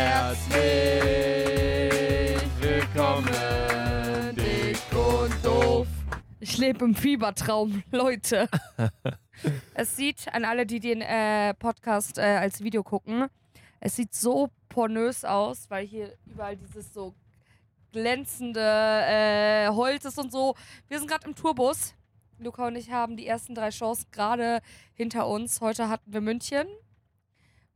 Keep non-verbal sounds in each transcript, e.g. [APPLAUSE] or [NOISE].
Herzlich willkommen, dick und doof. Ich lebe im Fiebertraum, [LAUGHS] Leute. es sieht, an alle, die den äh, Podcast äh, als Video gucken, es sieht so pornös aus, weil hier überall dieses so glänzende äh, Holz ist und so. Wir sind gerade im Tourbus. Luca und ich haben die ersten drei Shows gerade hinter uns. Heute hatten wir München.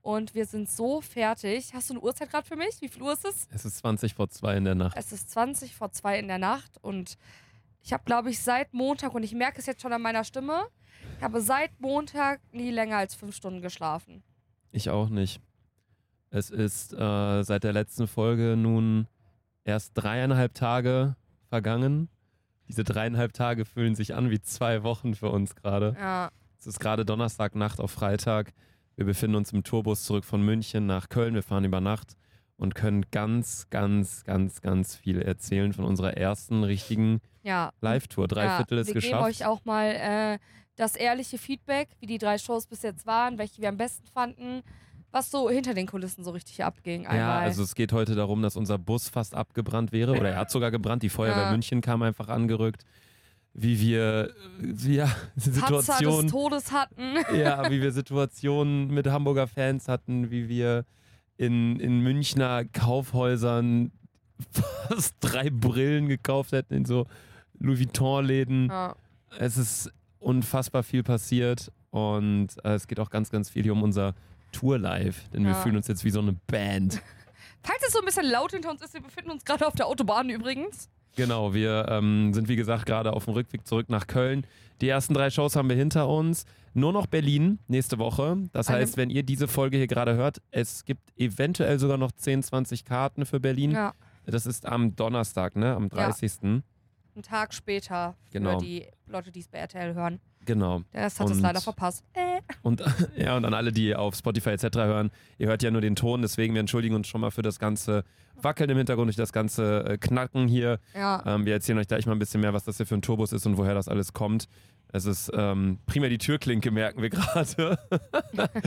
Und wir sind so fertig. Hast du eine Uhrzeit gerade für mich? Wie viel Uhr ist es? Es ist 20 vor 2 in der Nacht. Es ist 20 vor 2 in der Nacht und ich habe, glaube ich, seit Montag, und ich merke es jetzt schon an meiner Stimme, ich habe seit Montag nie länger als fünf Stunden geschlafen. Ich auch nicht. Es ist äh, seit der letzten Folge nun erst dreieinhalb Tage vergangen. Diese dreieinhalb Tage fühlen sich an wie zwei Wochen für uns gerade. Ja. Es ist gerade Donnerstagnacht auf Freitag. Wir befinden uns im Tourbus zurück von München nach Köln. Wir fahren über Nacht und können ganz, ganz, ganz, ganz viel erzählen von unserer ersten richtigen ja. Live-Tour. Drei ja, Viertel ist wir geschafft. geben euch auch mal äh, das ehrliche Feedback, wie die drei Shows bis jetzt waren, welche wir am besten fanden, was so hinter den Kulissen so richtig abging. Einmal. Ja, also es geht heute darum, dass unser Bus fast abgebrannt wäre oder er hat sogar gebrannt. Die Feuerwehr Ja. München kam einfach angerückt. Wie wir, ja, [LAUGHS] Patzer Situation, des Todes hatten. [LAUGHS] ja, wie wir [LAUGHS] Situationen mit Hamburger Fans hatten, wie wir in, in Münchner Kaufhäusern fast drei Brillen gekauft hätten in so Louis Vuitton-Läden. Ja. Es ist unfassbar viel passiert und äh, es geht auch ganz, ganz viel hier um unser Tour-Live, denn wir Ja. fühlen uns jetzt wie so eine Band. Falls es so ein bisschen laut hinter uns ist, wir befinden uns gerade auf der Autobahn übrigens. Genau, wir ähm, sind wie gesagt gerade auf dem Rückweg zurück nach Köln. Die ersten drei Shows haben wir hinter uns. Nur noch Berlin nächste Woche. Das Eine- heißt, wenn ihr diese Folge hier gerade hört, es gibt eventuell sogar noch 10, 20 Karten für Berlin. Ja. Das ist am Donnerstag, ne? Am 30. Einen Tag später für Genau. die Leute, die es bei RTL hören. Genau. Rest hat es Und- leider verpasst. Äh. Und [LAUGHS] ja, und an alle, die auf Spotify etc. hören, ihr hört ja nur den Ton, deswegen wir entschuldigen uns schon mal für das ganze Wackeln im Hintergrund, durch das ganze äh, Knacken hier. Ja. Ähm, wir erzählen euch gleich mal ein bisschen mehr, was das hier für ein Turbus ist und woher das alles kommt. Es ist ähm, primär die Türklinke, merken wir gerade. [LAUGHS]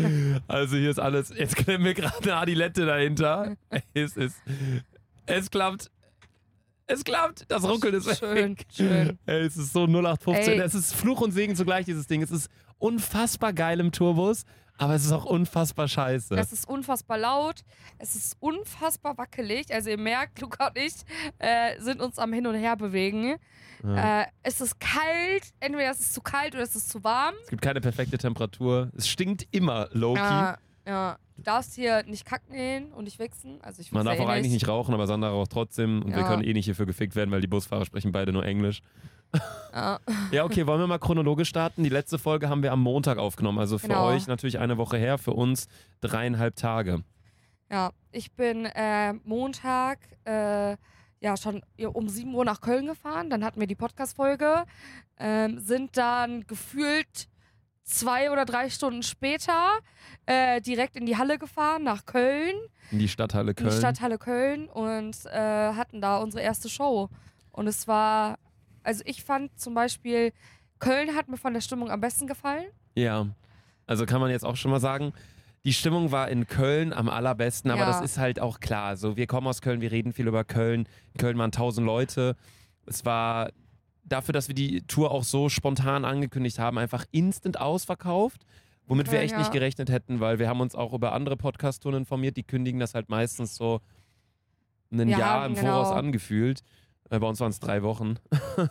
also hier ist alles, jetzt klemmen wir gerade eine Adilette dahinter. [LAUGHS] Es ist, es klappt. Es klappt. Das Ruckeln ist Schön, weg. schön. Ey, es ist so 0815. Ey. Es ist Fluch und Segen zugleich, dieses Ding. Es ist unfassbar geil im Turbus, aber es ist auch unfassbar scheiße. Es ist unfassbar laut, es ist unfassbar wackelig. Also ihr merkt, Luca und ich äh, sind uns am Hin und Her bewegen. Ja. Äh, es ist kalt, entweder es ist zu kalt oder es ist zu warm. Es gibt keine perfekte Temperatur. Es stinkt immer low-key. Ja, ja. Du darfst hier nicht kacken gehen und nicht wichsen. Also ich Man darf auch eh eigentlich nicht rauchen, aber Sandra raucht trotzdem und wir Ja. können eh nicht hierfür gefickt werden, weil die Busfahrer sprechen beide nur Englisch. Ja. [LAUGHS] Ja, okay, wollen wir mal chronologisch starten? Die letzte Folge haben wir am Montag aufgenommen, also für Genau. euch natürlich eine Woche her, für uns dreieinhalb Tage. Ja, ich bin äh, Montag äh, ja schon um 7 Uhr nach Köln gefahren. Dann hatten wir die Podcast-Folge. Ähm, sind dann gefühlt zwei oder drei Stunden später äh, direkt in die Halle gefahren, nach Köln, In die Stadthalle in Köln. die Stadthalle Köln und äh, hatten da unsere erste Show. Und es war, also ich fand zum Beispiel, Köln hat mir von der Stimmung am besten gefallen. Ja, also kann man jetzt auch schon mal sagen, die Stimmung war in Köln am allerbesten, aber Ja. das ist halt auch klar. So, wir kommen aus Köln, wir reden viel über Köln. In Köln waren tausend Leute. Es war dafür, dass wir die Tour auch so spontan angekündigt haben, einfach instant ausverkauft. Womit wir Ja, echt ja. nicht gerechnet hätten, weil wir haben uns auch über andere Podcast-Touren informiert, die kündigen das halt meistens so ein Ja, Jahr im genau. Voraus angefühlt. Äh, Bei uns waren es drei Wochen. [LAUGHS]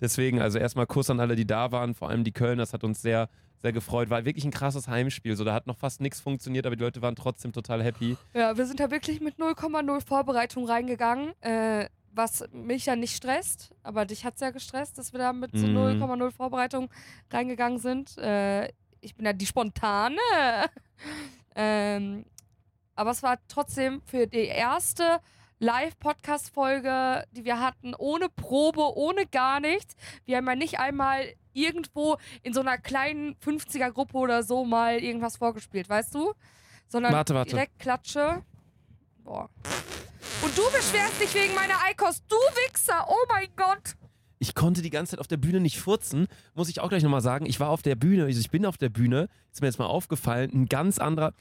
Deswegen, also erstmal Kuss an alle, die da waren, vor allem die Köln, das hat uns sehr, sehr gefreut. War wirklich ein krasses Heimspiel. So, da hat noch fast nichts funktioniert, aber die Leute waren trotzdem total happy. Ja, wir sind da wirklich mit 0,0 Vorbereitung reingegangen, äh, was mich ja nicht stresst, aber dich hat's ja gestresst, dass wir da mit so Mhm. 0,0 Vorbereitung reingegangen sind. Äh, ich bin ja die spontane. [LAUGHS] ähm, aber es war trotzdem für die erste Live-Podcast-Folge, die wir hatten, ohne Probe, ohne gar nichts. Wir haben ja nicht einmal irgendwo in so einer kleinen 50er-Gruppe oder so mal irgendwas vorgespielt, weißt du? Sondern Warte, warte. direkt Klatsche. Boah. Und du beschwerst dich wegen meiner Eikost, du Wichser, oh mein Gott. Ich konnte die ganze Zeit auf der Bühne nicht furzen, muss ich auch gleich nochmal sagen. Ich war auf der Bühne, also ich bin auf der Bühne, ist mir jetzt mal aufgefallen, ein ganz anderer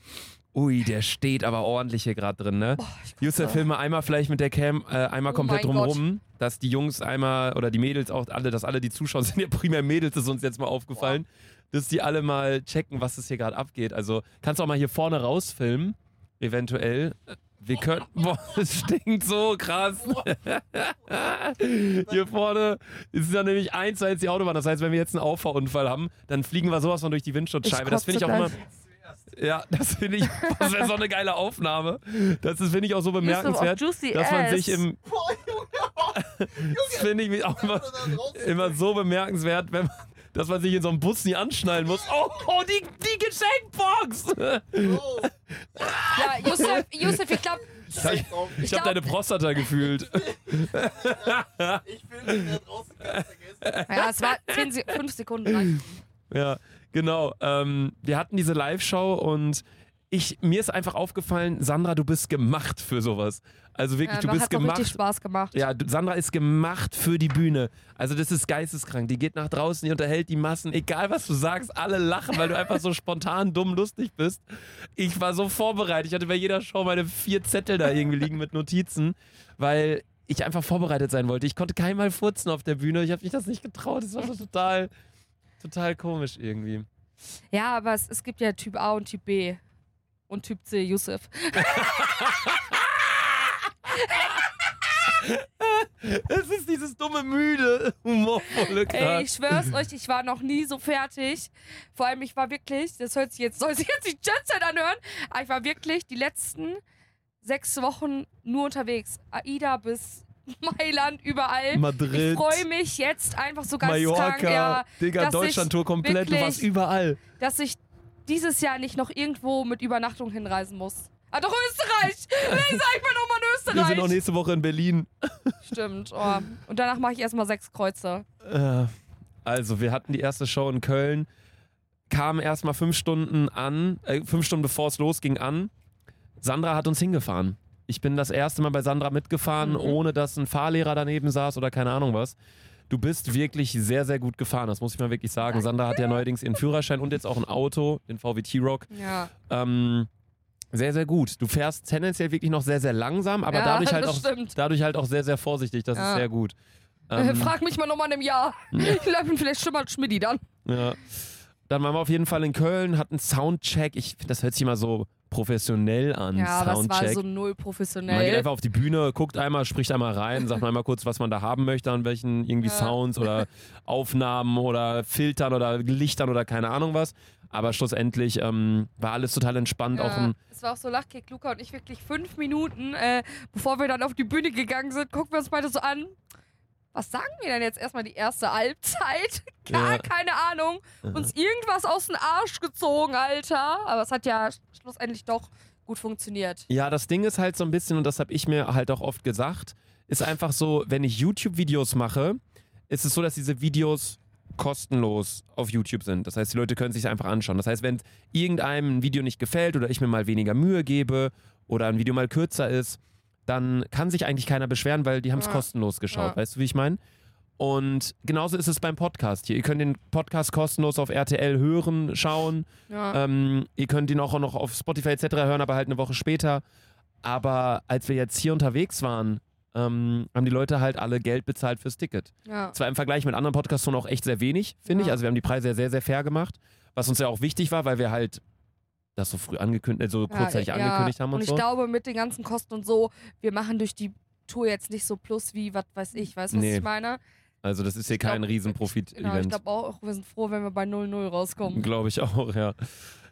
Ui, der steht aber ordentlich hier gerade drin, ne? Boah, ich kotze. Jusef, film mal einmal vielleicht mit der Cam äh, einmal Oh komplett mein drumherum, dass die Jungs einmal oder die Mädels auch alle, dass alle, die zuschauen, [LAUGHS] sind ja primär Mädels, ist uns jetzt mal aufgefallen, dass die alle mal checken, was das hier gerade abgeht. Also kannst du auch mal hier vorne rausfilmen, eventuell. Wir können. [LAUGHS] Boah, es stinkt so krass. [LAUGHS] Hier vorne ist ja nämlich eins zu eins die Autobahn. Das heißt, wenn wir jetzt einen Auffahrunfall haben, dann fliegen wir sowas von durch die Windschutzscheibe. Das finde ich auch immer. Ja, das finde ich. Das wäre so eine geile Aufnahme. Das finde ich, auch so bemerkenswert, dass man sich im. [LAUGHS] Das finde ich auch immer, immer so bemerkenswert, wenn man, dass man sich in so einem Bus nie anschnallen muss. Oh, oh die, die Geschenkbox! Oh, Ja, Yusuf, Yusuf ich glaube, Ich habe Ich hab glaub- deine Prostata gefühlt. [LAUGHS] ich will nicht da draußen ganz vergessen. [LAUGHS] ja, es war 10 Se 5 Sekunden lang. Ja, genau. Ähm, wir hatten diese Live-Show und ich, mir ist einfach aufgefallen, Sandra, du bist gemacht für sowas. Also wirklich, Ja, du bist gemacht. richtig Spaß gemacht. Ja, Sandra ist gemacht für die Bühne. Also das ist geisteskrank. Die geht nach draußen, die unterhält die Massen. Egal was du sagst, alle lachen, weil du einfach so spontan, dumm, lustig bist. Ich war so vorbereitet. Ich hatte bei jeder Show meine vier Zettel da irgendwie liegen mit Notizen, weil ich einfach vorbereitet sein wollte. Ich konnte keinmal furzen auf der Bühne. Ich habe mich das nicht getraut. Das war so total, total komisch irgendwie. Ja, aber es, es gibt ja Typ A und Typ B. Und Typ C, Yusuf. [LAUGHS] Es ist dieses dumme, müde, humorvolle Ey, ich schwör's euch, ich war noch nie so fertig. Vor allem, ich war wirklich, das hört sich jetzt, soll sich jetzt die Jetset anhören, aber ich war wirklich die letzten sechs Wochen nur unterwegs. AIDA bis Mailand, überall. Madrid, Ich freue mich jetzt einfach so ganz Mallorca, krank, ja, Digga, Deutschland-Tour komplett. Du warst überall. dass ich dieses Jahr nicht noch irgendwo mit Übernachtung hinreisen muss. Ah, doch Österreich! [LAUGHS] Ich sag, ich bin nochmal in Österreich! Wir sind auch nächste Woche in Berlin. Stimmt. Oh. Und danach mache ich erstmal sechs Kreuze. Äh, Also, wir hatten die erste Show in Köln, kamen erstmal fünf Stunden an, äh, fünf Stunden bevor es losging an. Sandra hat uns hingefahren. Ich bin das erste Mal bei Sandra mitgefahren, Mhm. ohne dass ein Fahrlehrer daneben saß oder keine Ahnung was. Du bist wirklich sehr, sehr gut gefahren, das muss ich mal wirklich sagen. Sandra hat ja neuerdings ihren Führerschein und jetzt auch ein Auto, den VW T-Rock. Ja. Ähm, sehr, sehr gut. Du fährst tendenziell wirklich noch sehr, sehr langsam, aber ja, dadurch, halt auch, stimmt. dadurch halt auch sehr, sehr vorsichtig. Das ist Ja. sehr gut. Äh, Ähm, Frag mich mal nochmal in einem Jahr. [LAUGHS] Ich glaube, vielleicht schimmert Schmidti dann. Ja. Dann waren wir auf jeden Fall in Köln, hatten Soundcheck. Ich finde, das hört sich immer so professionell an. Ja, aber es war Soundcheck. so null man geht professionell. einfach auf die Bühne, guckt einmal, spricht einmal rein, sagt mal einmal kurz, was man da haben möchte, an welchen irgendwie Ja. Sounds oder [LAUGHS] Aufnahmen oder Filtern oder Lichtern oder keine Ahnung was. Aber schlussendlich ähm, war alles total entspannt. Auch Ja, ein, es war auch so Lachkick, Luca und ich wirklich fünf Minuten, äh, bevor wir dann auf die Bühne gegangen sind, gucken wir uns beide so an. Was sagen wir denn jetzt erstmal die erste Halbzeit? [LAUGHS] Gar Ja. keine Ahnung. Uns irgendwas aus dem Arsch gezogen, Alter. Aber es hat ja schlussendlich doch gut funktioniert. ja, das Ding ist halt so ein bisschen, und das habe ich mir halt auch oft gesagt, ist einfach so, wenn ich YouTube-Videos mache, ist es so, dass diese Videos kostenlos auf YouTube sind. Das heißt, die Leute können sich einfach anschauen. Das heißt, wenn irgendeinem ein Video nicht gefällt oder ich mir mal weniger Mühe gebe oder ein Video mal kürzer ist, dann kann sich eigentlich keiner beschweren, weil die haben es Ja. kostenlos geschaut. Ja. Weißt du, wie ich meine? Und genauso ist es beim Podcast hier. Ihr könnt den Podcast kostenlos auf RTL hören, schauen. Ja. Ähm, ihr könnt ihn auch noch auf Spotify etc. hören, aber halt eine Woche später. Aber als wir jetzt hier unterwegs waren, ähm, haben die Leute halt alle Geld bezahlt fürs Ticket. ja. Zwar im Vergleich mit anderen Podcasts auch echt sehr wenig, finde ich. Ja. Also wir haben die Preise ja sehr, sehr fair gemacht. Was uns ja auch wichtig war, weil wir halt das so früh angekündigt, so kurzzeitig ja, angekündigt haben und, und ich so. glaube, mit den ganzen Kosten und so, wir machen durch die Tour jetzt nicht so plus wie, was weiß ich. Weißt du, was Nee, ich meine? Also das ist hier Ich glaub, kein Genau, ich glaube auch, wir sind froh, wenn wir bei 0-0 rauskommen. Glaube ich auch, ja.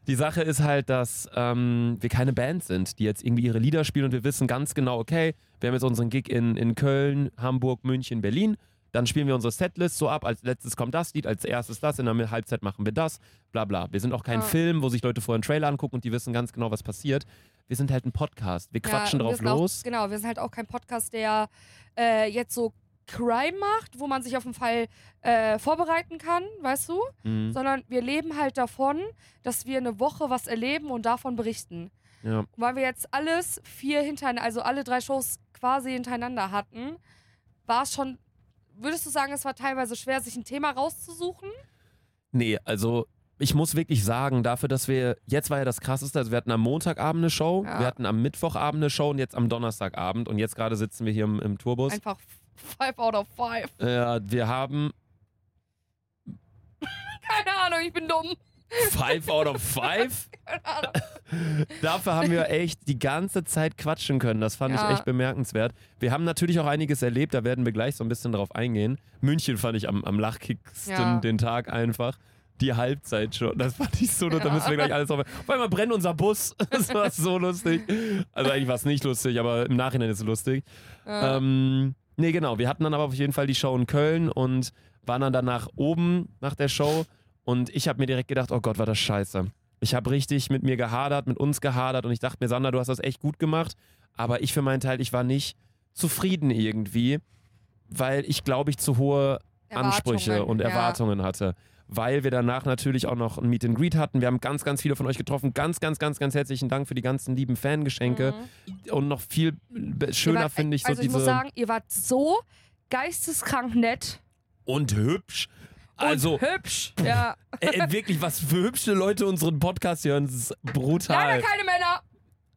Die Sache ist halt, dass ähm, wir keine Band sind, die jetzt irgendwie ihre Lieder spielen und wir wissen ganz genau, okay, wir haben jetzt unseren Gig in, in Köln, Hamburg, München, Berlin. Dann spielen wir unsere Setlist so ab, als letztes kommt das Lied, als erstes das, in der Halbzeit machen wir das, bla bla. Wir sind auch kein Ja. Film, wo sich Leute vorher einen Trailer angucken und die wissen ganz genau, was passiert. Wir sind halt ein Podcast. Wir quatschen wir drauf sind los. Auch, genau, wir sind halt auch kein Podcast, der äh, jetzt so Crime macht, wo man sich auf den Fall äh, vorbereiten kann, weißt du? Mhm. Sondern wir leben halt davon, dass wir eine Woche was erleben und davon berichten. Ja. Und weil wir jetzt alles vier hintereinander, also alle drei Shows quasi hintereinander hatten, war es schon, würdest du sagen, es war teilweise schwer, sich ein Thema rauszusuchen? Nee, also ich muss wirklich sagen, dafür, dass wir, jetzt war ja das krasseste, also wir hatten am Montagabend eine Show, Ja. wir hatten am Mittwochabend eine Show und jetzt am Donnerstagabend und jetzt gerade sitzen wir hier im, im Tourbus. Einfach five out of five. Ja, wir haben Keine Ahnung, ich bin dumm. Five out of five. [LAUGHS] Dafür haben wir echt die ganze Zeit quatschen können. Das fand Ja. ich echt bemerkenswert. Wir haben natürlich auch einiges erlebt, da werden wir gleich so ein bisschen drauf eingehen. München fand ich am, am lachkicksten Ja. den Tag einfach. Die Halbzeit schon. Das fand ich so, da Ja. müssen wir gleich alles drauf. Auf einmal brennt unser Bus. [LAUGHS] Das war [LAUGHS] so lustig. Also eigentlich war es nicht lustig, aber im Nachhinein ist es lustig. Ja. Ähm, nee, genau. Wir hatten dann aber auf jeden Fall die Show in Köln und waren dann danach oben nach der Show. Und ich habe mir direkt gedacht, oh Gott, war das scheiße. Ich habe richtig mit mir gehadert, mit uns gehadert und ich dachte mir, Sandra, du hast das echt gut gemacht. Aber ich für meinen Teil, ich war nicht zufrieden irgendwie, weil ich glaube ich zu hohe Ansprüche Erwartungen, und ja. Erwartungen hatte. Weil wir danach natürlich auch noch ein Meet and Greet hatten. Wir haben ganz, ganz viele von euch getroffen. Ganz, ganz, ganz, ganz herzlichen Dank für die ganzen lieben Fangeschenke. Mhm. Und noch viel schöner finde ich so also ich diese. muss sagen, ihr wart so geisteskrank nett und hübsch. Und Also hübsch. Ja. [LAUGHS] äh, wirklich, was für hübsche Leute unseren Podcast hören. Das ist brutal. Leider keine Männer.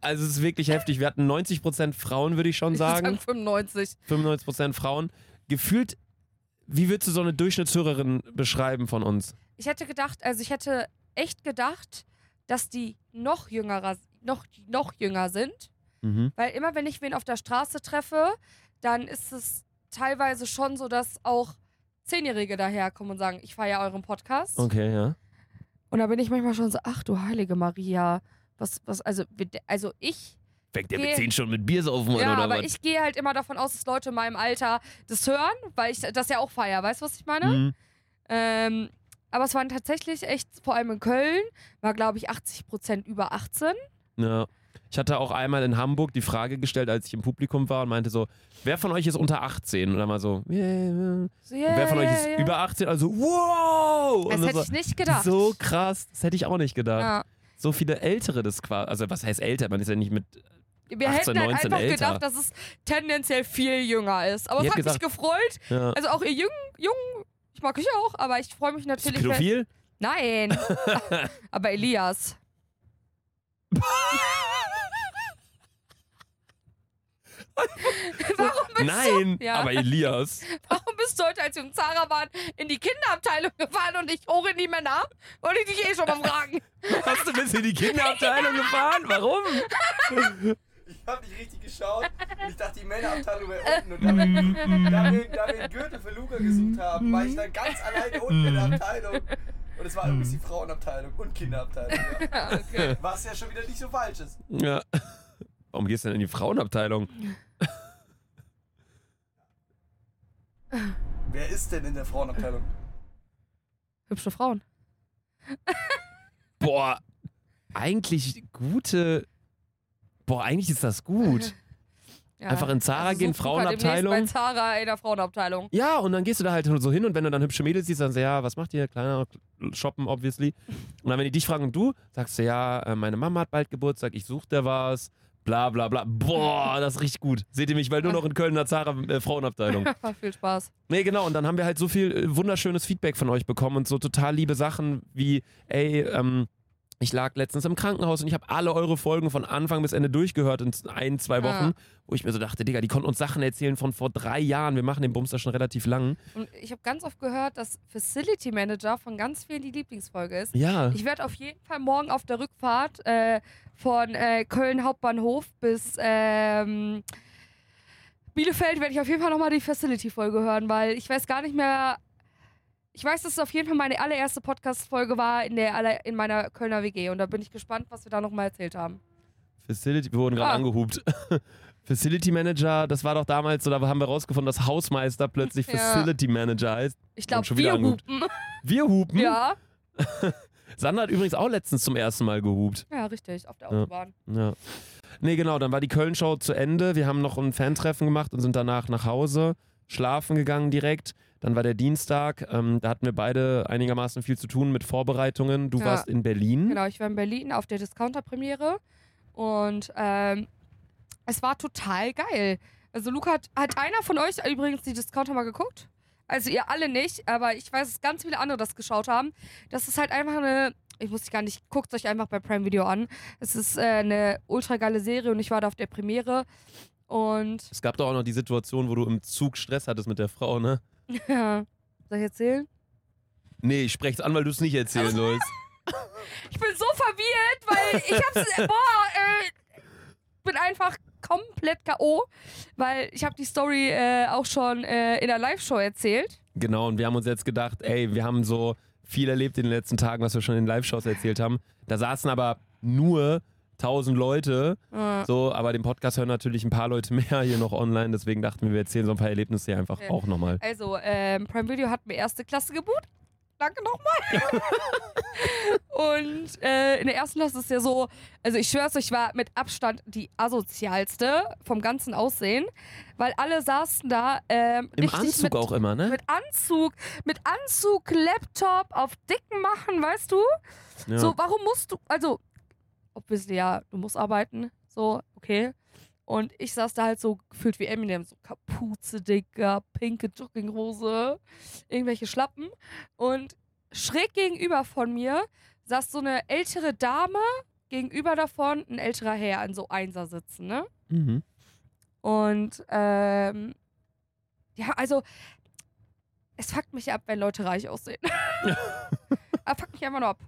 Also es ist wirklich heftig. Wir hatten 90% Frauen, würde ich schon Ich würd sagen. 95. 95% Frauen. Gefühlt, wie würdest du so eine Durchschnittshörerin beschreiben von uns? Ich hätte gedacht, also ich hätte echt gedacht, dass die noch jüngerer, noch, noch jünger sind. Mhm. Weil immer, wenn ich wen auf der Straße treffe, dann ist es teilweise schon so, dass auch Zehnjährige daherkommen und sagen, ich feiere euren Podcast. Okay, ja. Und da bin ich manchmal schon so, ach du heilige Maria. Was, was, also, also ich, Fängt der mit zehn schon mit Bier saufen ja, aber ich gehe halt immer davon aus, dass Leute in meinem Alter das hören, weil ich das ja auch feiere. Weißt du, was ich meine? Mhm. Ähm, aber es waren tatsächlich echt, vor allem in Köln, war glaube ich 80 Prozent über 18. Ja. Ich hatte auch einmal in Hamburg die Frage gestellt, als ich im Publikum war und meinte so, wer von euch ist unter 18? Und dann war so, yeah, yeah. So, Und wer von euch ist über 18? Also, wow! Das Und hätte so, ich nicht gedacht. so krass, das hätte ich auch nicht gedacht. ja. So viele Ältere das quasi, also was heißt älter? Man ist ja nicht mit, Wir 18, hätten halt 19 einfach älter. gedacht, dass es tendenziell viel jünger ist. Aber Ich es hat hätte mich gefreut. ja. Also auch ihr Jungen, Jungen, ich mag euch auch, aber ich freue mich natürlich. pädophil? Nein. [LAUGHS] aber Elias. [LAUGHS] [LAUGHS] Warum bist Nein, Ja. aber Elias. [LAUGHS] Warum bist du heute, als wir im Zara waren, in die Kinderabteilung gefahren und ich hoch in die Männer? Wollte ich dich eh schon mal fragen. [LAUGHS] Hast du bis in die Kinderabteilung gefahren? Warum? Ich hab nicht richtig geschaut und ich dachte, die Männerabteilung wäre unten. Und da wir, da, wir, da wir einen Gürtel für Luca gesucht haben, war ich dann ganz alleine unten in der Abteilung. Und es war übrigens die Frauenabteilung und Kinderabteilung. Ja. okay. Was ja schon wieder nicht so falsch ist. Ja. Warum gehst du denn in die Frauenabteilung? Wer ist denn in der Frauenabteilung? Hübsche Frauen. Boah, eigentlich gute. Boah, eigentlich ist das gut. [LAUGHS] Ja. Einfach in Zara Also gehen, such Luca demnächst Frauenabteilung. Bei Zara in der Frauenabteilung. Ja, und dann gehst du da halt so hin und wenn du dann hübsche Mädels siehst, dann sagst du, ja, was macht ihr? Kleiner shoppen, obviously. Und dann, wenn die dich fragen, und du, sagst du, ja, äh, meine Mama hat bald Geburtstag, ich such dir was, bla bla bla. Boah, das riecht gut. Seht ihr mich, weil nur noch in Köln in der Zara äh, Frauenabteilung. [LAUGHS] War viel Spaß. Nee, genau. Und dann haben wir halt so viel äh, wunderschönes Feedback von euch bekommen und so total liebe Sachen wie, ey, ähm, ich lag letztens im Krankenhaus und ich habe alle eure Folgen von Anfang bis Ende durchgehört in ein, zwei Wochen, Ja. wo ich mir so dachte, Digga, die konnten uns Sachen erzählen von vor drei Jahren. Wir machen den Bums da schon relativ lang. Und ich habe ganz oft gehört, dass Facility Manager von ganz vielen die Lieblingsfolge ist. Ja. Ich werde auf jeden Fall morgen auf der Rückfahrt äh, von äh, Köln Hauptbahnhof bis ähm, Bielefeld werde ich auf jeden Fall nochmal die Facility-Folge hören, weil ich weiß gar nicht mehr. Ich weiß, dass es auf jeden Fall meine allererste Podcast-Folge war in, der aller, in meiner Kölner WG und da bin ich gespannt, was wir da nochmal erzählt haben. Facility, wir wurden gerade Ah. angehupt. [LAUGHS] Facility Manager, das war doch damals so, da haben wir rausgefunden, dass Hausmeister plötzlich [LAUGHS] Ja. Facility Manager heißt. Ich glaube, wir angehupt. hupen. Wir hupen. Ja. [LAUGHS] Sandra hat übrigens auch letztens zum ersten Mal gehupt. Ja, richtig, auf der Ja. Autobahn. Ja. Nee, genau, dann war die Köln-Show zu Ende. Wir haben noch ein Fantreffen gemacht und sind danach nach Hause, schlafen gegangen direkt. Dann war der Dienstag, ähm, da hatten wir beide einigermaßen viel zu tun mit Vorbereitungen. Du Ja. warst in Berlin. Genau, ich war in Berlin auf der Discounter-Premiere und ähm, es war total geil. Also Luca, hat, hat einer von euch übrigens die Discounter mal geguckt? Also ihr alle nicht, aber ich weiß, dass ganz viele andere das geschaut haben. Das ist halt einfach eine. Ich muss gar nicht, guckt euch einfach bei Prime Video an. Es ist äh, eine ultra geile Serie und ich war da auf der Premiere. Und Es gab doch auch noch die Situation, wo du im Zug Stress hattest mit der Frau, ne? [LAUGHS] ja. Soll ich erzählen? Nee, ich sprech's an, weil du es nicht erzählen sollst. [LAUGHS] Ich bin so verwirrt, weil ich hab's. boah, äh, bin einfach komplett K.O., weil ich habe die Story äh, auch schon äh, in der Live-Show erzählt. Genau, und wir haben uns jetzt gedacht, ey, wir haben so viel erlebt in den letzten Tagen, was wir schon in Live-Shows erzählt haben. Da saßen aber nur 1000 Leute, Äh, so, aber den Podcast hören natürlich ein paar Leute [LAUGHS] mehr hier noch online, deswegen dachten wir, wir erzählen so ein paar Erlebnisse hier einfach Ja. auch nochmal. Also, ähm, Prime Video hat mir erste Klasse gebucht. Danke nochmal. [LAUGHS] Und äh, in der ersten Klasse ist ja so, also ich schwör's euch, ich war mit Abstand die asozialste vom ganzen Aussehen, weil alle saßen da ähm, Im Anzug mit, auch immer, ne? mit Anzug, mit Anzug, Laptop auf dicken machen, weißt du? Ja. So, warum musst du, also, obviously, ja, du musst arbeiten, so, okay. Und ich saß da halt so gefühlt wie Eminem, so Kapuze, Dicker, pinke Jogginghose, irgendwelche Schlappen. Und schräg gegenüber von mir saß so eine ältere Dame, gegenüber davon ein älterer Herr in so Einser sitzen, ne? Mhm. Und, ähm, ja, also, es fuckt mich ab, wenn Leute reich aussehen. Aber [LAUGHS] fuckt mich einfach nur ab.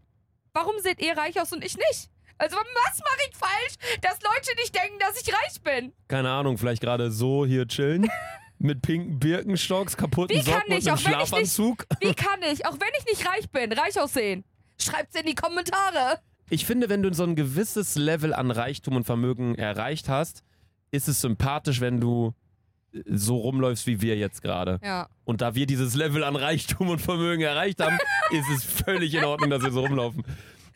Warum seht ihr reich aus und ich nicht? Also, was mache ich falsch, dass Leute nicht denken, dass ich reich bin? Keine Ahnung, vielleicht gerade so hier chillen. [LAUGHS] mit pinken Birkenstocks, kaputten Wie kann Socken und ich, einem auch wenn ich nicht- Schlafanzug. Wie [LAUGHS] kann ich, auch wenn ich nicht reich bin, reich aussehen? Schreibt's in die Kommentare. Ich finde, wenn du so ein gewisses Level an Reichtum und Vermögen erreicht hast, ist es sympathisch, wenn du äh, so rumläufst wie wir jetzt gerade. Ja. Und da wir dieses Level an Reichtum und Vermögen erreicht haben, [LAUGHS] ist es völlig in Ordnung, dass wir so rumlaufen.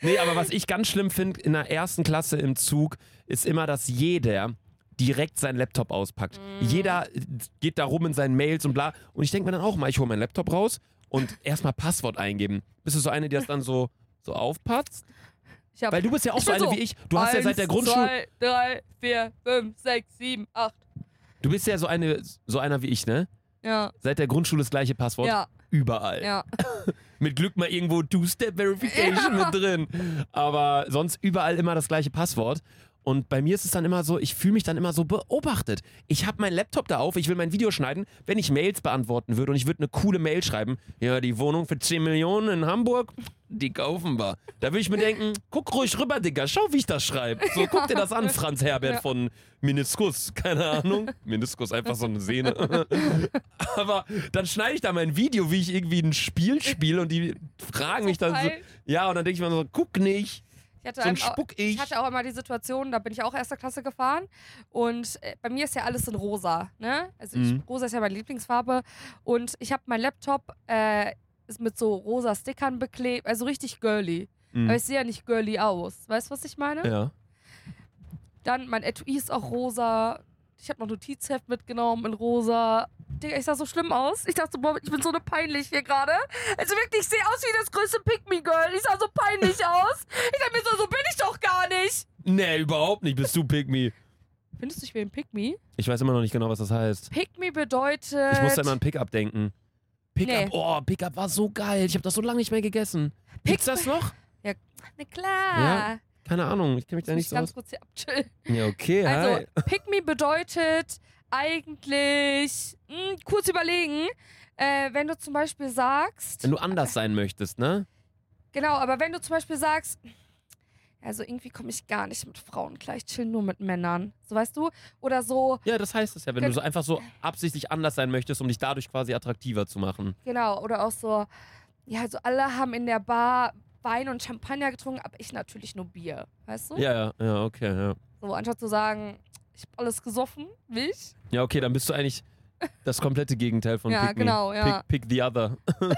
Nee, aber was ich ganz schlimm finde in der ersten Klasse im Zug, ist immer, dass jeder direkt seinen Laptop auspackt. Jeder äh, geht da rum in seinen Mails und bla. Und ich denke mir dann auch mal, ich hole meinen Laptop raus und erstmal Passwort eingeben. Bist du so eine, die das dann so, so aufpatzt? Ich hab Weil du bist ja auch so eine so, wie ich. Du hast ja seit der eins, Grundschule. Zwei, drei, vier, fünf, sechs, sieben, acht. Du bist ja so eine, so einer wie ich, ne? Ja, Seit der Grundschule das gleiche Passwort. ja, Überall. ja. [LAUGHS] Mit Glück mal irgendwo Two-Step-Verification Ja. mit [LAUGHS] drin. Aber sonst überall immer das gleiche Passwort. Und bei mir ist es dann immer so, ich fühle mich dann immer so beobachtet. Ich habe meinen Laptop da auf, ich will mein Video schneiden. Wenn ich Mails beantworten würde und ich würde eine coole Mail schreiben, ja, die Wohnung für 10 Millionen in Hamburg, die kaufen wir. Da würde ich mir denken, guck ruhig rüber, Digga, schau, wie ich das schreibe. So, guck dir das an, Franz Herbert Ja. von Meniskus, keine Ahnung. Meniskus, einfach so eine Sehne. [LAUGHS] Aber dann schneide ich da mein Video, wie ich irgendwie ein Spiel spiele und die fragen mich dann so, ja, und dann denke ich mir so, guck nicht, Ich hatte, so ein Spuck ich ich. hatte auch immer die Situation, da bin ich auch erster Klasse gefahren und äh, bei mir ist ja alles in rosa, ne? Also ich, Mhm. rosa ist ja meine Lieblingsfarbe und ich habe mein Laptop äh, ist mit so rosa Stickern beklebt, also richtig girly. Mhm. Aber ich sehe ja nicht girly aus. Weißt du, was ich meine? Ja. Dann mein Etui ist auch rosa. Ich habe noch Notizheft mitgenommen in rosa. Digga, ich sah so schlimm aus. Ich dachte, boah, ich bin so eine peinlich hier gerade. Also wirklich, ich sehe aus wie das größte Pick-Me-Girl. Ich sah so peinlich [LAUGHS] aus. Ich dachte mir so, so bin ich doch gar nicht. Nee, überhaupt nicht, bist du Pick Me. Findest du, ich bin ein Pick-Me? Ich weiß immer noch nicht genau, was das heißt. Pick-Me bedeutet... Ich musste immer an Pickup denken. Pickup, Nee. oh, Pickup war so geil. Ich habe das so lange nicht mehr gegessen. Gibt's das noch? Na klar. Ja, Keine Ahnung, ich kenne mich da nicht ich so ganz aus. kurz hier abchillen. Ja, okay, [LAUGHS] Also, hi. [LAUGHS] Pick-Me bedeutet eigentlich... Mh, kurz überlegen. Äh, wenn du zum Beispiel sagst... Wenn du anders sein möchtest, ne? Genau, aber wenn du zum Beispiel sagst, also irgendwie komme ich gar nicht mit Frauen klar, ich chill nur mit Männern. So weißt du? Oder so, Ja, das heißt es ja, wenn Gen- du so einfach so absichtlich anders sein möchtest, um dich dadurch quasi attraktiver zu machen. genau, oder auch so, ja, also alle haben in der Bar Wein und Champagner getrunken, aber ich natürlich nur Bier. Weißt du? Ja, ja, ja, okay, ja. So, anstatt zu sagen, ich habe alles gesoffen, wie ich. Ja, okay, dann bist du eigentlich das komplette Gegenteil von Ja, Pick Me. genau, ja. Pick, pick the other. [LAUGHS]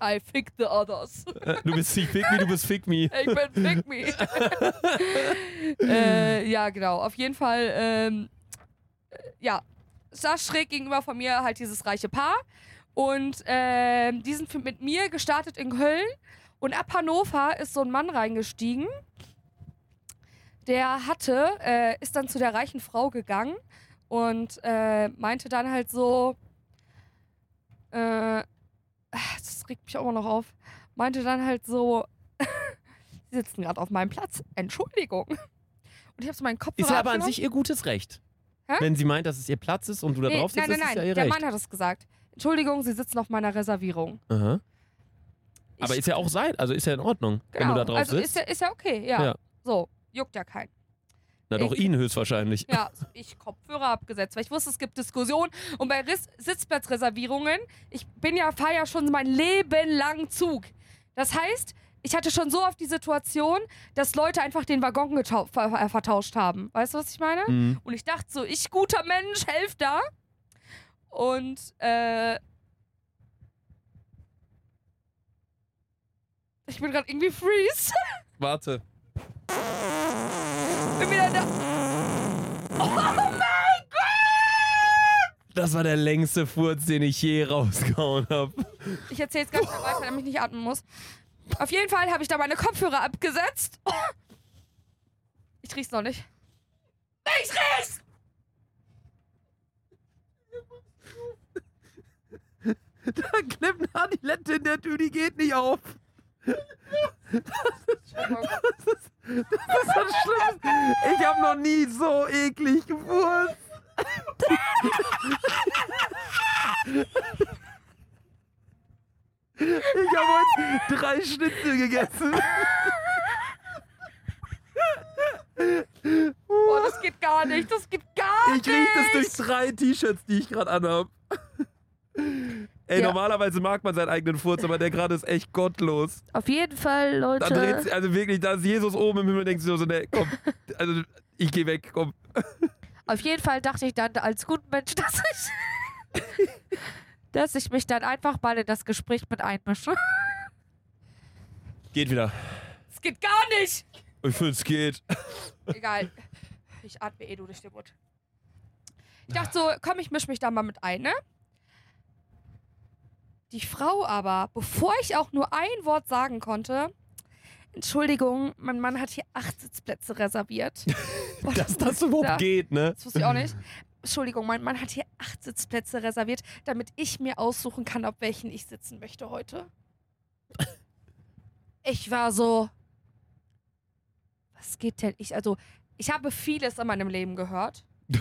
I fick the others. [LAUGHS] Du bist nicht Pick Me, du bist Fick Me. Ich bin Pick Me. [LAUGHS] äh, ja, genau. Auf jeden Fall, ähm, äh, ja, saß schräg gegenüber von mir halt dieses reiche Paar. Und ähm, die sind mit mir gestartet in Köln. Und ab Hannover ist so ein Mann reingestiegen. Der hatte, äh, ist dann zu der reichen Frau gegangen und äh, meinte dann halt so, äh, das regt mich auch immer noch auf, meinte dann halt so, [LAUGHS] sie sitzen gerade auf meinem Platz, Entschuldigung. Und ich habe so meinen Kopf Ist ja aber an sich ihr gutes Recht. Hä? Wenn sie meint, dass es ihr Platz ist und du da nee, drauf sitzt, nein, nein, ist ja nein, ihr der Recht. Mann hat es gesagt. Entschuldigung, Sie sitzen auf meiner Reservierung. Aha. Aber ist ja auch sein, also ist ja in Ordnung, wenn genau, du da drauf also sitzt. Ist ja, ist ja okay, ja. Ja. So, juckt ja keinen. Na doch ich- ihn höchstwahrscheinlich. Ja, ich Kopfhörer abgesetzt, weil ich wusste, es gibt Diskussionen. Und bei Ris Sitzplatzreservierungen, ich bin ja, fahre ja schon mein Leben lang Zug. Das heißt, ich hatte schon so oft die Situation, dass Leute einfach den Waggon ver äh, vertauscht haben. Weißt du, was ich meine? Mhm. Und ich dachte so, ich guter Mensch, helf da. Und äh, ich bin gerade irgendwie freeze. Warte. bin wieder da. Oh mein Gott! Das war der längste Furz, den ich je rausgehauen habe. Ich erzähle jetzt ganz schnell weiter, damit ich nicht atmen muss. Auf jeden Fall habe ich da meine Kopfhörer abgesetzt. Oh. Ich riech's noch nicht. Ich riech's! Da klebt eine Adilette in der Tür, die geht nicht auf. Das ist das Schlimmste. Ich habe noch nie so eklig gefurzt. Ich habe heute drei Schnitzel gegessen. Boah, das geht gar nicht. Das geht gar Ich nicht. riech das durch drei T-Shirts, die ich gerade anhab. Ey, Ja. normalerweise mag man seinen eigenen Furz, aber der gerade ist echt gottlos. Auf jeden Fall, Da dreht Leute. sich, also wirklich, da ist Jesus oben im Himmel und denkt sich so, ne, komm, also ich geh weg, komm. Auf jeden Fall dachte ich dann als guter Mensch, [LAUGHS] dass ich, dass ich mich dann einfach mal in das Gespräch mit einmische. Geht wieder. Es geht gar nicht. Ich finde, es geht. Egal. Ich atme eh nur durch den Mund. Ich dachte so, komm, ich misch mich da mal mit ein, ne? Die Frau aber, bevor ich auch nur ein Wort sagen konnte, Entschuldigung, mein Mann hat hier acht Sitzplätze reserviert. [LAUGHS] Boah, Dass das überhaupt Ja. geht, ne? Das wusste ich auch nicht. [LAUGHS] Entschuldigung, mein Mann hat hier acht Sitzplätze reserviert, damit ich mir aussuchen kann, auf welchen ich sitzen möchte heute. Ich war so. Was geht denn? Ich, also, ich habe vieles in meinem Leben gehört. [LAUGHS]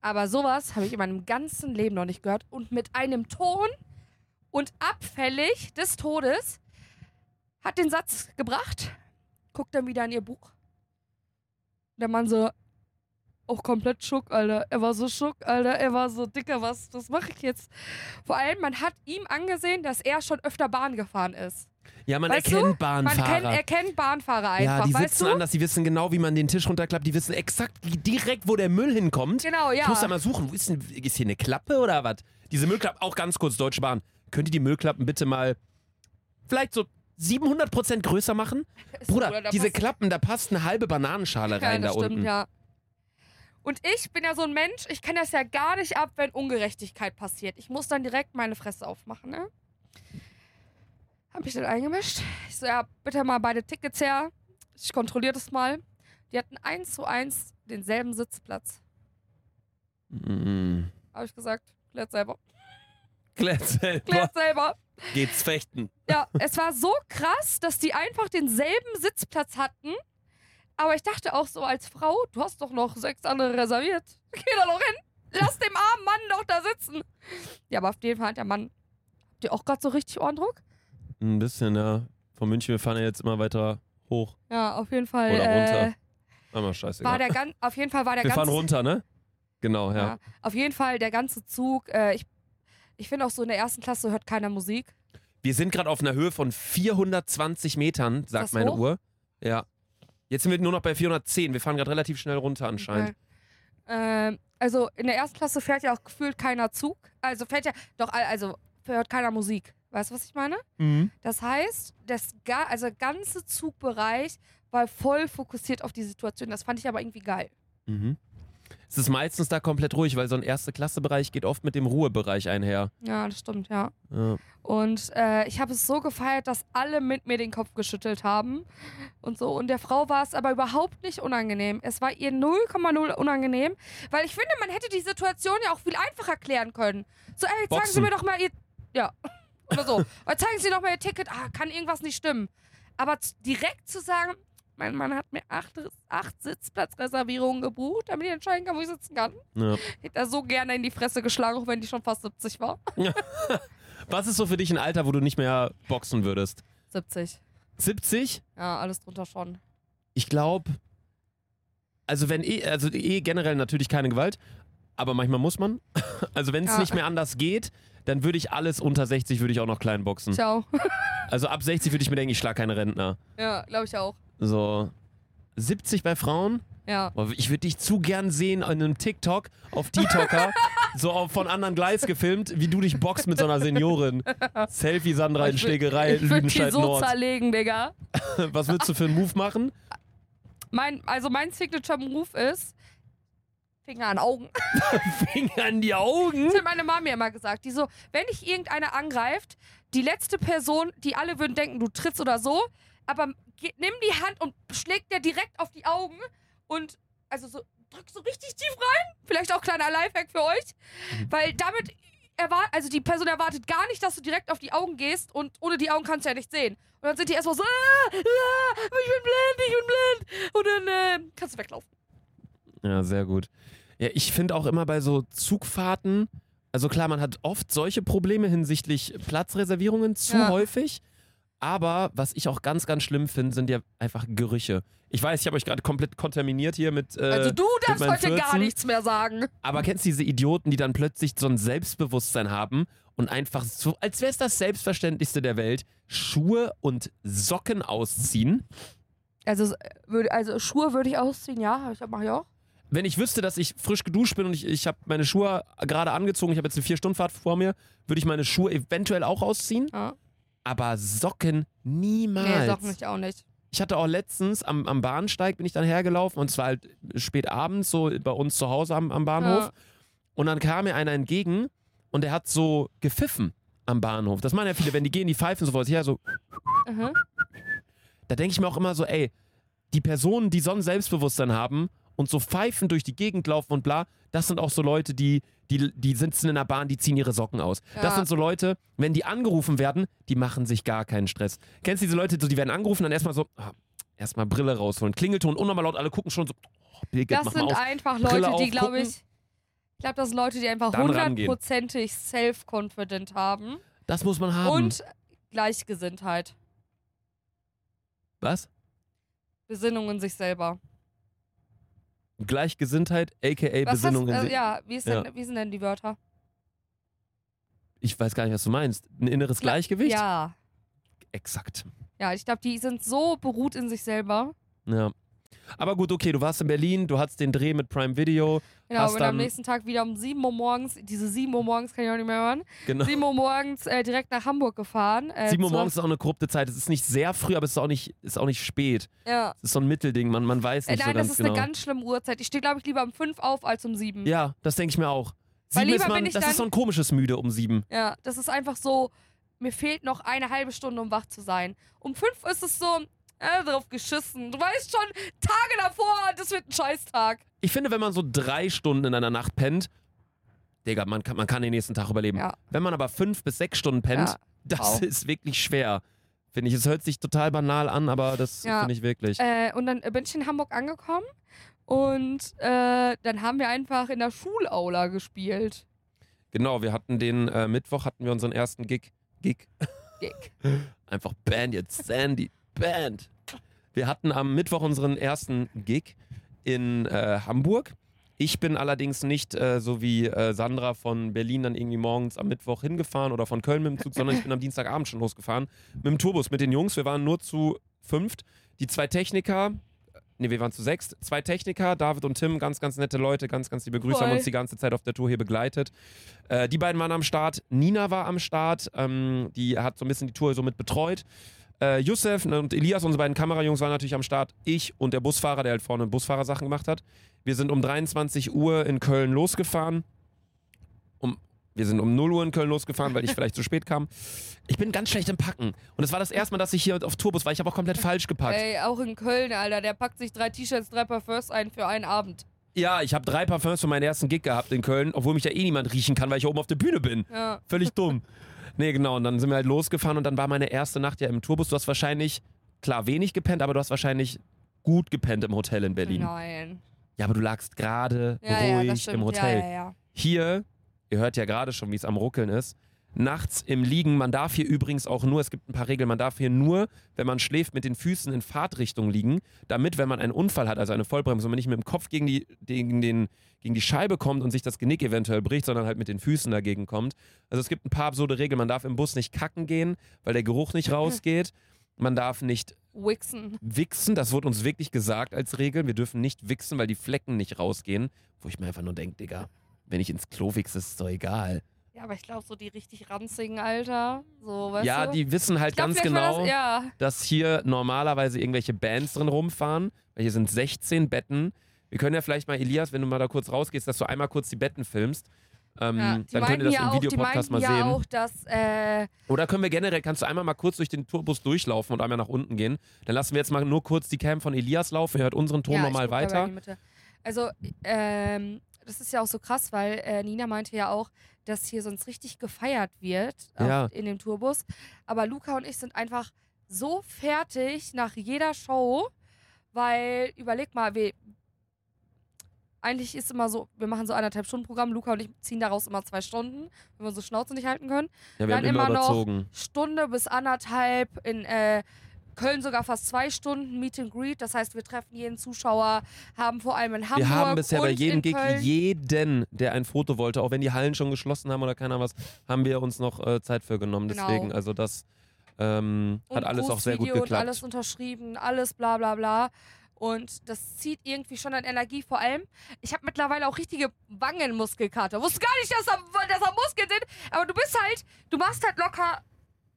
Aber sowas habe ich in meinem ganzen Leben noch nicht gehört. Und mit einem Ton und abfällig des Todes hat den Satz gebracht, guckt dann wieder in ihr Buch. Der Mann so, auch komplett schock, Alter. Er war so schock, Alter. Er war so, Dicker, was, was mache ich jetzt? Vor allem, man hat ihm angesehen, dass er schon öfter Bahn gefahren ist. Ja, man Weißt erkennt Man Bahnfahrer. kennt, erkennt Bahnfahrer einfach, ja, die weißt sitzen du? anders, die wissen genau, wie man den Tisch runterklappt, die wissen exakt direkt, wo der Müll hinkommt. Genau, Ich muss da ja. mal suchen, wo ist, denn, ist hier eine Klappe oder was? Diese Müllklappen, auch ganz kurz, Deutsche Bahn. Könnt ihr die Müllklappen bitte mal vielleicht so 700% größer machen? [LAUGHS] Bruder? Da diese Klappen, da passt eine halbe Bananenschale [LAUGHS] ja, rein das da stimmt, unten. ja. Und ich bin ja so ein Mensch, ich kann das ja gar nicht ab, wenn Ungerechtigkeit passiert. Ich muss dann direkt meine Fresse aufmachen, ne? Hab ich dann eingemischt. Ich so, ja, bitte mal beide Tickets her. Ich kontrolliere das mal. Die hatten eins zu eins denselben Sitzplatz. Mm. Habe ich gesagt, klärt selber. Klärt selber. Klärt selber. Geht's fechten. Ja, es war so krass, dass die einfach denselben Sitzplatz hatten. Aber ich dachte auch so als Frau, du hast doch noch sechs andere reserviert. Geh da noch hin. Lass dem armen Mann doch da sitzen. Ja, aber auf jeden Fall hat der Mann. Habt ihr auch gerade so richtig Ohrendruck? Ein bisschen, ja. Von München, wir fahren ja jetzt immer weiter hoch. Ja, auf jeden Fall. Oder äh, runter. Aber scheißegal. war der gan auf jeden Fall war der wir ganze fahren runter, ne? Genau, ja. Ja, auf jeden Fall der ganze Zug. Äh, ich ich finde auch so in der ersten Klasse hört keiner Musik. Wir sind gerade auf einer Höhe von 420 Metern, sagt meine hoch? Uhr. Ja. Jetzt sind wir nur noch bei 410. Wir fahren gerade relativ schnell runter anscheinend. Okay. Ähm, also in der ersten Klasse fährt ja auch gefühlt keiner Zug. Also fährt ja doch al- also hört keiner Musik. Weißt du, was ich meine? Mhm. Das heißt, das ga also ganze Zugbereich war voll fokussiert auf die Situation. Das fand ich aber irgendwie geil. Mhm. Es ist meistens da komplett ruhig, weil so ein Erste-Klasse-Bereich geht oft mit dem Ruhebereich einher. Ja, das stimmt, ja. Ja. Und äh, ich habe es so gefeiert, dass alle mit mir den Kopf geschüttelt haben und so. Und der Frau war es aber überhaupt nicht unangenehm. Es war ihr 0,0 unangenehm, weil ich finde, man hätte die Situation ja auch viel einfacher klären können. So, ey, jetzt sagen Sie Boxen. mir doch mal, ihr, Ja. [LAUGHS] Oder so. Oder zeigen Sie noch mal Ihr Ticket. Ah, kann irgendwas nicht stimmen. Aber direkt zu sagen, mein Mann hat mir acht, acht Sitzplatzreservierungen gebucht, damit ich entscheiden kann, wo ich sitzen kann. Ja. Hätte er so gerne in die Fresse geschlagen, auch wenn die schon fast 70 war. [LAUGHS] Was ist so für dich ein Alter, wo du nicht mehr boxen würdest? 70. 70? Ja, alles drunter schon. Ich glaube, also wenn eh, also eh generell natürlich keine Gewalt, aber manchmal muss man. [LAUGHS] Also wenn es Ja. nicht mehr anders geht, dann würde ich alles unter 60 würde ich auch noch klein boxen. Ciao. Also ab 60 würde ich mir denken, ich schlag keine Rentner. ja, glaube ich auch. So 70 bei Frauen? Ja. Ich würde dich zu gern sehen in einem TikTok auf TikToker, [LAUGHS] so auf, von anderen Gleis gefilmt, wie du dich boxt mit so einer Seniorin. Selfie Sandra in Schlägerei, Ich Lüdenscheid so Nord. zerlegen, Digga. [LAUGHS] Was würdest du für einen Move machen? Mein, also mein Signature-Move ist Finger an Augen. [LAUGHS] Finger in die Augen? Das hat meine Mama mir immer gesagt. Die so, wenn dich irgendeiner angreift, die letzte Person, die alle würden denken, du trittst oder so, aber ge- nimm die Hand und schlägt dir direkt auf die Augen und also so drück so richtig tief rein. Vielleicht auch kleiner Lifehack für euch, weil damit erwart also die Person erwartet gar nicht, dass du direkt auf die Augen gehst und ohne die Augen kannst du ja nicht sehen. Und dann sind die erstmal so, ah, ah, ich bin blind, ich bin blind. Und dann äh, kannst du weglaufen. Ja, sehr gut. Ja, ich finde auch immer bei so Zugfahrten, also klar, man hat oft solche Probleme hinsichtlich Platzreservierungen zu Ja. häufig. Aber was ich auch ganz, ganz schlimm finde, sind ja einfach Gerüche. Ich weiß, ich habe euch gerade komplett kontaminiert hier mit. Äh, Also du darfst heute gar 14. nichts mehr sagen. Aber kennst du diese Idioten, die dann plötzlich so ein Selbstbewusstsein haben und einfach so, als wäre es das Selbstverständlichste der Welt, Schuhe und Socken ausziehen? Also, also Schuhe würde ich ausziehen, ja, ich mache ich auch. Wenn ich wüsste, dass ich frisch geduscht bin und ich, ich habe meine Schuhe gerade angezogen, ich habe jetzt eine Vier-Stunden-Fahrt vor mir, würde ich meine Schuhe eventuell auch ausziehen. Ja. Aber Socken niemals. Nee, Socken ich auch nicht. Ich hatte auch letztens am, am Bahnsteig bin ich dann hergelaufen und zwar halt spät abends, so bei uns zu Hause am, am Bahnhof. Ja. Und dann kam mir einer entgegen und der hat so gepfiffen am Bahnhof. Das machen ja viele, wenn die gehen, die pfeifen so vor sich her, so. Mhm. Da denke ich mir auch immer so, ey, die Personen, die so ein Selbstbewusstsein haben und so pfeifen durch die Gegend laufen und bla, das sind auch so Leute, die, die, die sitzen in der Bahn, die ziehen ihre Socken aus. Ja. Das sind so Leute, wenn die angerufen werden, die machen sich gar keinen Stress. Kennst du diese Leute, so, die werden angerufen, dann erstmal so, ah, erstmal Brille rausholen, Klingelton, unnormal laut, alle gucken schon so, oh, Birgit, Das sind aus. einfach Leute, die, auf, glaube gucken. ich, ich glaube, das sind Leute, die einfach hundertprozentig self-confident haben Das muss man haben. und Gleichgesinntheit. Was? Besinnung in sich selber. Gleichgesinntheit, aka Was hast, Besinnung in äh, ja, wie, ist denn, Ja. wie sind denn die Wörter? Ich weiß gar nicht, was du meinst. Ein inneres Gleichgewicht? Ja. Exakt. Ja, ich glaube, die sind so beruht in sich selber. Ja. Aber gut, okay, du warst in Berlin, du hattest den Dreh mit Prime Video. Genau, Hast und am nächsten Tag wieder um 7 Uhr morgens, diese 7 Uhr morgens kann ich auch nicht mehr hören, Genau. 7 Uhr morgens äh, direkt nach Hamburg gefahren. Äh, 7 Uhr morgens ist auch eine korrupte Zeit. Es ist nicht sehr früh, aber es ist auch nicht, ist auch nicht spät. Ja. Es ist so ein Mittelding, man, man weiß Äh, nicht nein, so ganz das ist genau. eine ganz schlimme Uhrzeit. Ich stehe, glaube ich, lieber um 5 auf als um 7. ja, das denke ich mir auch. Weil Sieben ist lieber man, bin ich das dann- ist so ein komisches Müde um sieben. Ja, das ist einfach so, mir fehlt noch eine halbe Stunde, um wach zu sein. Um 5 ist es so, äh, drauf geschissen. Du weißt schon, Tage davor, das wird ein Scheißtag. Ich finde, wenn man so drei Stunden in einer Nacht pennt, Digga, man kann, man kann den nächsten Tag überleben. Ja. Wenn man aber fünf bis sechs Stunden pennt, Ja, das wow. ist wirklich schwer. Finde ich. Es hört sich total banal an, aber das Ja. finde ich wirklich. Äh, und dann bin ich in Hamburg angekommen und äh, dann haben wir einfach in der Schulaula gespielt. Genau, wir hatten den äh, Mittwoch hatten wir unseren ersten Gig. Gig. Gig. [LAUGHS] Einfach Band jetzt. Sandy. Band. Wir hatten am Mittwoch unseren ersten Gig in äh, Hamburg. Ich bin allerdings nicht äh, so wie äh, Sandra von Berlin dann irgendwie morgens am Mittwoch hingefahren oder von Köln mit dem Zug, sondern ich bin am Dienstagabend schon losgefahren mit dem Tourbus, mit den Jungs. Wir waren nur zu fünft. Die zwei Techniker, ne, wir waren zu sechst. Zwei Techniker, David und Tim, ganz, ganz nette Leute, ganz, ganz liebe Grüße, haben Voll. uns die ganze Zeit auf der Tour hier begleitet. Äh, die beiden waren am Start. Nina war am Start. Ähm, die hat so ein bisschen die Tour so mit betreut. Äh, Youssef und Elias, unsere beiden Kamerajungs, waren natürlich am Start. Ich und der Busfahrer, der halt vorne Busfahrersachen gemacht hat. Wir sind um 23 Uhr in Köln losgefahren. Um, wir sind um 0 Uhr in Köln losgefahren, weil ich [LAUGHS] vielleicht zu spät kam. Ich bin ganz schlecht im Packen. Und es war das erste Mal, dass ich hier auf Tourbus war. Ich habe auch komplett falsch gepackt. Ey, auch in Köln, Alter, der packt sich drei T-Shirts, drei Parfums ein für einen Abend. Ja, ich habe drei Parfums für meinen ersten Gig gehabt in Köln, obwohl mich ja eh niemand riechen kann, weil ich oben auf der Bühne bin. Ja. Völlig dumm. [LAUGHS] Nee, genau. Und dann sind wir halt losgefahren und dann war meine erste Nacht ja im Tourbus. Du hast wahrscheinlich, klar, wenig gepennt, aber du hast wahrscheinlich gut gepennt im Hotel in Berlin. Nein. Ja, aber du lagst gerade Ja, ja, ruhig stimmt. im Hotel. Ja, ja, ja. Hier, ihr hört ja gerade schon, wie es am Ruckeln ist. Nachts im Liegen, man darf hier übrigens auch nur, es gibt ein paar Regeln, man darf hier nur, wenn man schläft, mit den Füßen in Fahrtrichtung liegen, damit, wenn man einen Unfall hat, also eine Vollbremsung, man nicht mit dem Kopf gegen die, gegen, den, gegen die Scheibe kommt und sich das Genick eventuell bricht, sondern halt mit den Füßen dagegen kommt. Also es gibt ein paar absurde Regeln, man darf im Bus nicht kacken gehen, weil der Geruch nicht rausgeht. [LAUGHS] Man darf nicht Wixen. wichsen, das wurde uns wirklich gesagt als Regel. Wir dürfen nicht wichsen, weil die Flecken nicht rausgehen. Wo ich mir einfach nur denke, Digga, wenn ich ins Klo wichse, ist es doch egal. Ja, aber ich glaube, so die richtig ranzigen, Alter. So, weißt ja, du? die wissen halt glaub, ganz genau, Das, ja. dass hier normalerweise irgendwelche Bands drin rumfahren. Weil hier sind 16 Betten. Wir können ja vielleicht mal, Elias, wenn du mal da kurz rausgehst, dass du einmal kurz die Betten filmst. Ähm, ja. Dann könnt ihr das ja im Videopodcast mal ja sehen. auch, dass äh, Oder können wir generell, kannst du einmal mal kurz durch den Tourbus durchlaufen und einmal nach unten gehen. Dann lassen wir jetzt mal nur kurz die Cam von Elias laufen. Er hört unseren Ton ja, dabei weiter. Also, ähm, das ist ja auch so krass, weil äh, Nina meinte ja auch, dass hier sonst richtig gefeiert wird Ja. in dem Tourbus. Aber Luca und ich sind einfach so fertig nach jeder Show, weil, überleg mal, wir, eigentlich ist immer so, wir machen so anderthalb Stunden Programm, Luca und ich ziehen daraus immer zwei Stunden, wenn wir unsere Schnauze nicht halten können. Ja, wir Dann haben immer immer noch. Stunde bis anderthalb in äh, Köln sogar fast zwei Stunden Meet and Greet. Das heißt, wir treffen jeden Zuschauer, haben vor allem in Hamburg Wir haben bisher bei jedem Gig Köln jeden, der ein Foto wollte, auch wenn die Hallen schon geschlossen haben oder keiner was, haben wir uns noch äh, Zeit für genommen. Genau. Deswegen, also das ähm, hat alles auch sehr gut geklappt. Und alles unterschrieben, alles bla bla bla. Und das zieht irgendwie schon an Energie. Vor allem, ich habe mittlerweile auch richtige Wangenmuskelkater. Wusste gar nicht, dass da, dass da Muskeln sind. Aber du bist halt, du machst halt locker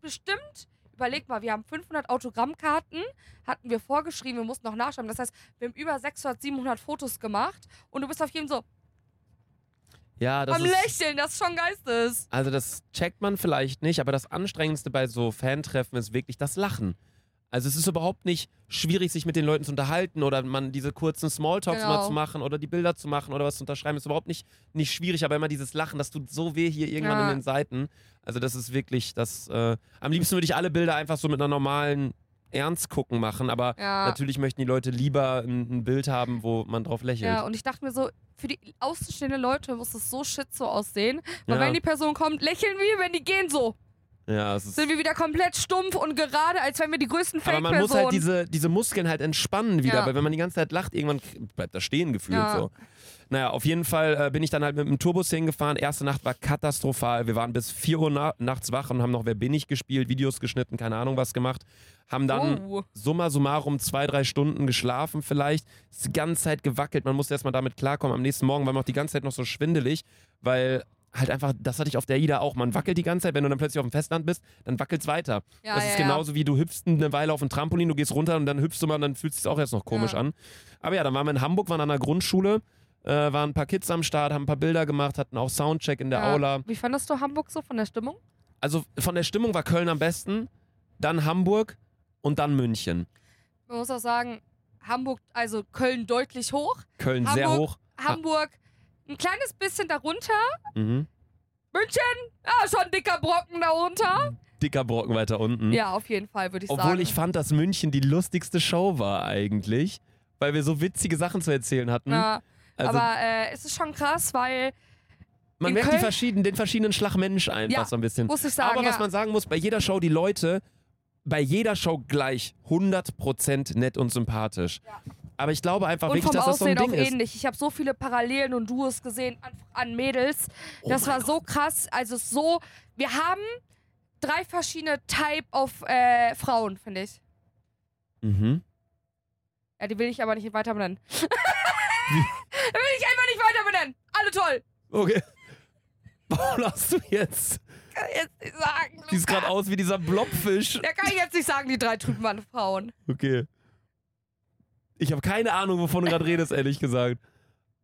bestimmt. Überleg mal, wir haben 500 Autogrammkarten, hatten wir vorgeschrieben, wir mussten noch nachschreiben. Das heißt, wir haben über 600, 700 Fotos gemacht und du bist auf jedem so ja, das am ist, Lächeln, das ist schon geistes. also das checkt man vielleicht nicht, aber das Anstrengendste bei so Fantreffen ist wirklich das Lachen. Also es ist überhaupt nicht schwierig, sich mit den Leuten zu unterhalten oder man diese kurzen Smalltalks Genau. mal zu machen oder die Bilder zu machen oder was zu unterschreiben, ist überhaupt nicht, nicht schwierig, aber immer dieses Lachen, das tut so weh hier irgendwann Ja. in den Seiten. Also das ist wirklich, das, äh, am liebsten würde ich alle Bilder einfach so mit einer normalen Ernst gucken machen, aber Ja. natürlich möchten die Leute lieber ein, ein Bild haben, wo man drauf lächelt. Ja, und ich dachte mir so, für die außenstehenden Leute muss es so shit so aussehen. Weil Ja. wenn die Person kommt, lächeln wir, wenn die gehen so. Ja, Sind wir wieder komplett stumpf und gerade, als wenn wir die größten aber man muss halt diese, diese Muskeln halt entspannen wieder, Ja. weil wenn man die ganze Zeit lacht, irgendwann bleibt das stehen gefühlt Ja. so. Naja, auf jeden Fall äh, bin ich dann halt mit dem Tourbus hingefahren. Erste Nacht war katastrophal. Wir waren bis 4 Uhr na nachts wach und haben noch Wer bin ich gespielt, Videos geschnitten, keine Ahnung was gemacht. Haben dann oh. summa summarum zwei, drei Stunden geschlafen vielleicht. Ist die ganze Zeit gewackelt. Man musste erstmal damit klarkommen. Am nächsten Morgen war man auch die ganze Zeit noch so schwindelig, weil halt einfach, das hatte ich auf der Ida auch. Man wackelt die ganze Zeit, wenn du dann plötzlich auf dem Festland bist, dann wackelt's weiter. Ja, das ja, ist ja. genauso wie du hüpfst eine Weile auf ein Trampolin, du gehst runter und dann hüpfst du mal und dann fühlt es sich auch erst noch komisch Ja. an. Aber ja, dann waren wir in Hamburg, waren an einer Grundschule, äh, waren ein paar Kids am Start, haben ein paar Bilder gemacht, hatten auch Soundcheck in der Ja. Aula. Wie fandest du Hamburg so von der Stimmung? Also von der Stimmung war Köln am besten, dann Hamburg und dann München. Man muss auch sagen, Hamburg, also Köln deutlich hoch. Köln sehr Hamburg- hoch. Hamburg ein kleines bisschen darunter. Mhm. München, ja, schon dicker Brocken darunter. Dicker Brocken weiter unten. Ja, auf jeden Fall, würde ich. Obwohl sagen. ich fand, dass München die lustigste Show war eigentlich, weil wir so witzige Sachen zu erzählen hatten. ja, also aber äh, es ist schon krass, weil, man merkt verschiedenen, den verschiedenen Schlagmensch einfach Ja, so ein bisschen. muss ich sagen, Aber was ja. man sagen muss, bei jeder Show die Leute, bei jeder Show gleich 100% nett und sympathisch. Ja. Aber ich glaube einfach und wirklich, dass das so ein Aussehen Ding auch ist. ähnlich. Ich habe so viele Parallelen und Duos gesehen an, an Mädels. Oh das war so krass. Also so, wir haben drei verschiedene Type of äh, Frauen, finde ich. Mhm. Ja, die will ich aber nicht weiter benennen. [LAUGHS] die will ich einfach nicht weiter benennen. Alle toll. Okay. [LAUGHS] Warum hast du jetzt? Kann ich jetzt nicht sagen. Siehst gerade aus wie dieser Blobfisch. Ja, kann ich jetzt nicht sagen, die drei trüben Frauen. Okay. Ich habe keine Ahnung, wovon du gerade redest, ehrlich gesagt.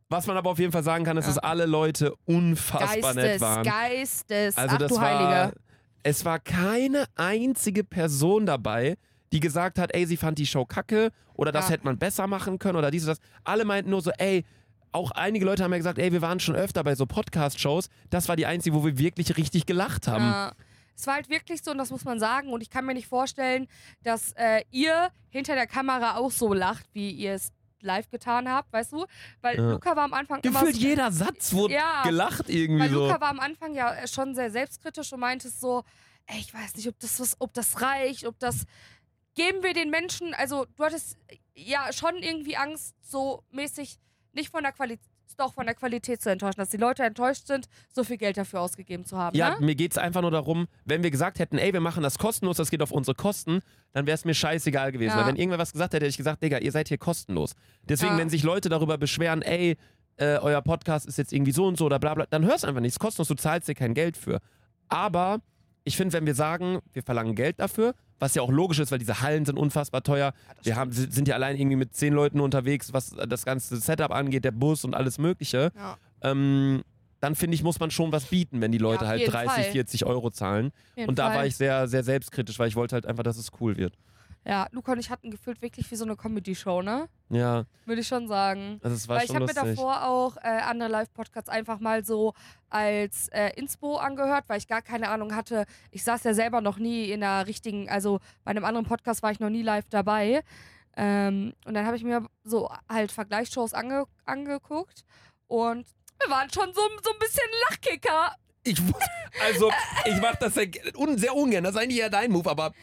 Was man aber auf jeden Fall sagen kann, ist, dass alle Leute unfassbar nett Geistes, waren. Geistes. Also Ach das du war, Heilige. es war keine einzige Person dabei, die gesagt hat, ey, sie fand die Show kacke oder das Ja. hätte man besser machen können oder dies oder das. Alle meinten nur so, ey, auch einige Leute haben ja gesagt, ey, wir waren schon öfter bei so Podcast-Shows. Das war die einzige, wo wir wirklich richtig gelacht haben. Ja. Es war halt wirklich so, und das muss man sagen, und ich kann mir nicht vorstellen, dass äh, ihr hinter der Kamera auch so lacht, wie ihr es live getan habt, weißt du? Weil Ja. Luca war am Anfang Gefühlt so, jeder Satz wurde Ja. gelacht irgendwie weil so. Luca war am Anfang ja äh, schon sehr selbstkritisch und meinte so, ey, ich weiß nicht, ob das was, ob das reicht, ob das geben wir den Menschen, also du hattest äh, ja schon irgendwie Angst, so mäßig nicht von der Qualität, doch von der Qualität zu enttäuschen, dass die Leute enttäuscht sind, so viel Geld dafür ausgegeben zu haben. Ja, ne? mir geht's einfach nur darum, wenn wir gesagt hätten, ey, wir machen das kostenlos, das geht auf unsere Kosten, dann wäre es mir scheißegal gewesen. Ja. Weil wenn irgendwer was gesagt hätte, hätte ich gesagt, Digga, ihr seid hier kostenlos. Deswegen, Ja. wenn sich Leute darüber beschweren, ey, äh, euer Podcast ist jetzt irgendwie so und so oder bla bla, dann hör's einfach nicht. Es ist kostenlos, du zahlst dir kein Geld für. Aber ich finde, wenn wir sagen, wir verlangen Geld dafür, was ja auch logisch ist, weil diese Hallen sind unfassbar teuer. Wir haben, sind ja allein irgendwie mit zehn Leuten unterwegs, was das ganze Setup angeht, der Bus und alles Mögliche. Ja. Ähm, dann finde ich, muss man schon was bieten, wenn die Leute auf halt jeden 30, Fall. 40 Euro zahlen. Und da Fall. war ich sehr, sehr selbstkritisch, weil ich wollte halt einfach, dass es cool wird. Ja, Luca und ich hatten gefühlt wirklich wie so eine Comedy-Show, ne? Ja, Würde ich schon sagen. also es war Weil ich schon habe mir davor auch äh, andere Live-Podcasts einfach mal so als äh, Inspo angehört, weil ich gar keine Ahnung hatte. Ich saß ja selber noch nie in einer richtigen, also bei einem anderen Podcast war ich noch nie live dabei. Ähm, und dann habe ich mir so halt Vergleichsshows ange angeguckt und wir waren schon so, so ein bisschen Lachkicker. ich, [LAUGHS] also, ich mache das sehr, un, sehr ungern. Das ist eigentlich eher dein Move, aber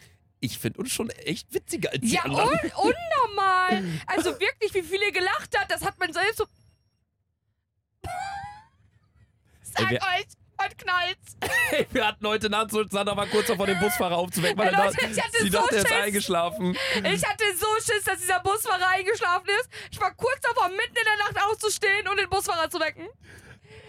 ich finde uns schon echt witziger als die Ja, anderen. un [LAUGHS] unnormal. Also wirklich, wie viele gelacht hat, das hat man selbst so. Sag wir- euch, heute knallt's. Hey, wir hatten heute Nacht so, Sandra war kurz davor, den Busfahrer aufzuwecken, weil Ey, er Leute, dachte, ich hatte sie so dachte, er ist eingeschlafen. Ich hatte so Schiss, dass dieser Busfahrer eingeschlafen ist. Ich war kurz davor, mitten in der Nacht aufzustehen und den Busfahrer zu wecken.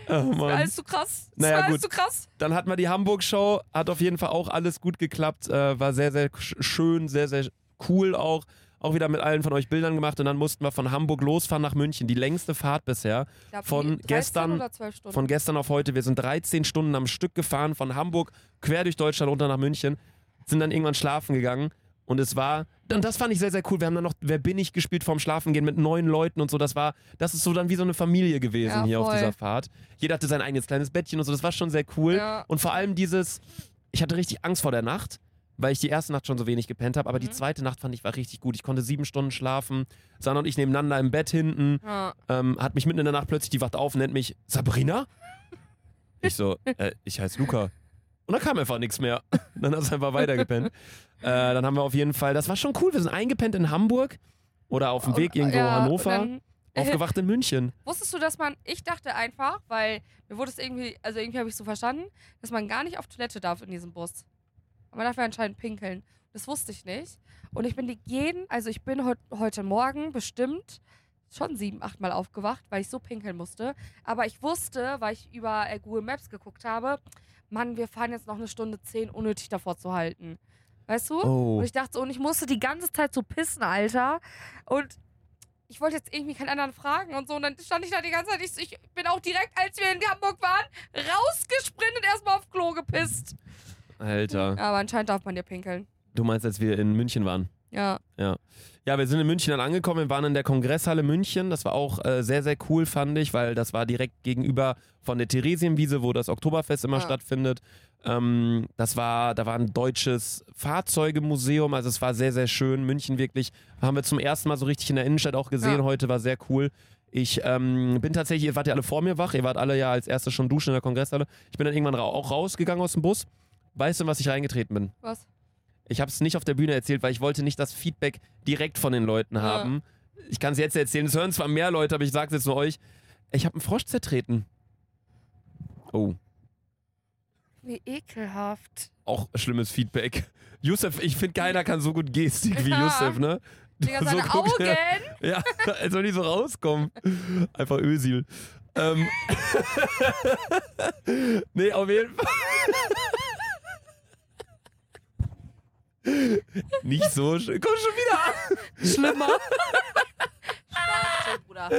[LAUGHS] Oh, Das alles zu krass. Das Naja, alles zu krass. Dann hatten wir die Hamburg-Show, hat auf jeden Fall auch alles gut geklappt, äh, war sehr, sehr sch- schön, sehr, sehr cool auch. Auch wieder mit allen von euch Bildern gemacht und dann mussten wir von Hamburg losfahren nach München. Die längste Fahrt bisher. Glaub, Von die 13 gestern- oder 12 Stunden. Von gestern auf heute. Wir sind 13 Stunden am Stück gefahren, von Hamburg quer durch Deutschland runter nach München. Sind dann irgendwann schlafen gegangen. Und es war, und das fand ich sehr, sehr cool. Wir haben dann noch Wer bin ich gespielt vorm Schlafengehen mit neun Leuten und so. Das war, das ist so dann wie so eine Familie gewesen Ja, hier auf voll. dieser Fahrt. Jeder hatte sein eigenes kleines Bettchen und so. Das war schon sehr cool. Ja. Und vor allem dieses, ich hatte richtig Angst vor der Nacht, weil ich die erste Nacht schon so wenig gepennt habe. Aber die Mhm. zweite Nacht fand ich war richtig gut. Ich konnte sieben Stunden schlafen. Sandra und ich nebeneinander im Bett hinten Ja. ähm, hat mich mitten in der Nacht plötzlich, die wacht auf, nennt mich Sabrina. Ich so, äh, ich heiße Luca. Und dann kam einfach nichts mehr. [LAUGHS] Dann hast du einfach weitergepennt. äh, dann haben wir auf jeden Fall, das war schon cool, wir sind eingepennt in Hamburg oder auf dem Weg Und- irgendwo ja, Hannover, dann- [LAUGHS] aufgewacht in München. Wusstest du, dass man, ich dachte einfach, weil mir wurde es irgendwie, also irgendwie habe ich so verstanden, dass man gar nicht auf Toilette darf in diesem Bus. Aber man darf ja anscheinend pinkeln. Das wusste ich nicht. Und ich bin die jeden, also ich bin heut, heute Morgen bestimmt schon sieben, acht Mal aufgewacht, weil ich so pinkeln musste. Aber ich wusste, weil ich über Google Maps geguckt habe, Mann, wir fahren jetzt noch eine Stunde zehn, unnötig davor zu halten. Weißt du? Oh. Und ich dachte so, und ich musste die ganze Zeit so pissen, Alter. Und ich wollte jetzt irgendwie keinen anderen fragen und so. Und dann stand ich da die ganze Zeit. Ich, ich bin auch direkt, als wir in Hamburg waren, rausgesprintet, erstmal auf Klo gepisst. Alter. Aber anscheinend darf man ja pinkeln. Du meinst, als wir in München waren? Ja. Ja, wir sind in München dann angekommen, wir waren in der Kongresshalle München. Das war auch äh, sehr, sehr cool, fand ich, weil das war direkt gegenüber von der Theresienwiese, wo das Oktoberfest immer Ja. stattfindet. Ähm, das war, da war ein deutsches Fahrzeugemuseum, also es war sehr, sehr schön. München wirklich, haben wir zum ersten Mal so richtig in der Innenstadt auch gesehen. Ja. Heute war sehr cool. Ich ähm, bin tatsächlich, ihr wart ja alle vor mir wach, ihr wart alle ja als erstes schon duschen in der Kongresshalle. Ich bin dann irgendwann ra auch rausgegangen aus dem Bus. Weißt du, in was ich reingetreten bin? Was? Ich habe es nicht auf der Bühne erzählt, weil ich wollte nicht das Feedback direkt von den Leuten haben. Ich kann es jetzt erzählen. Es hören zwar mehr Leute, aber ich sage es jetzt nur euch. Ich habe einen Frosch zertreten. Oh, Wie ekelhaft. auch schlimmes Feedback. Yusuf, ich finde, keiner kann so gut Gestik wie Ja. Yusuf, ne? Digga, So seine guckt er- Augen. Ja, als soll die so rauskommen. Einfach Ösil. Ähm. [LAUGHS] nee, auf jeden Fall. Nicht so schön. Komm schon wieder an. Schlimmer. Spaß, Bruder.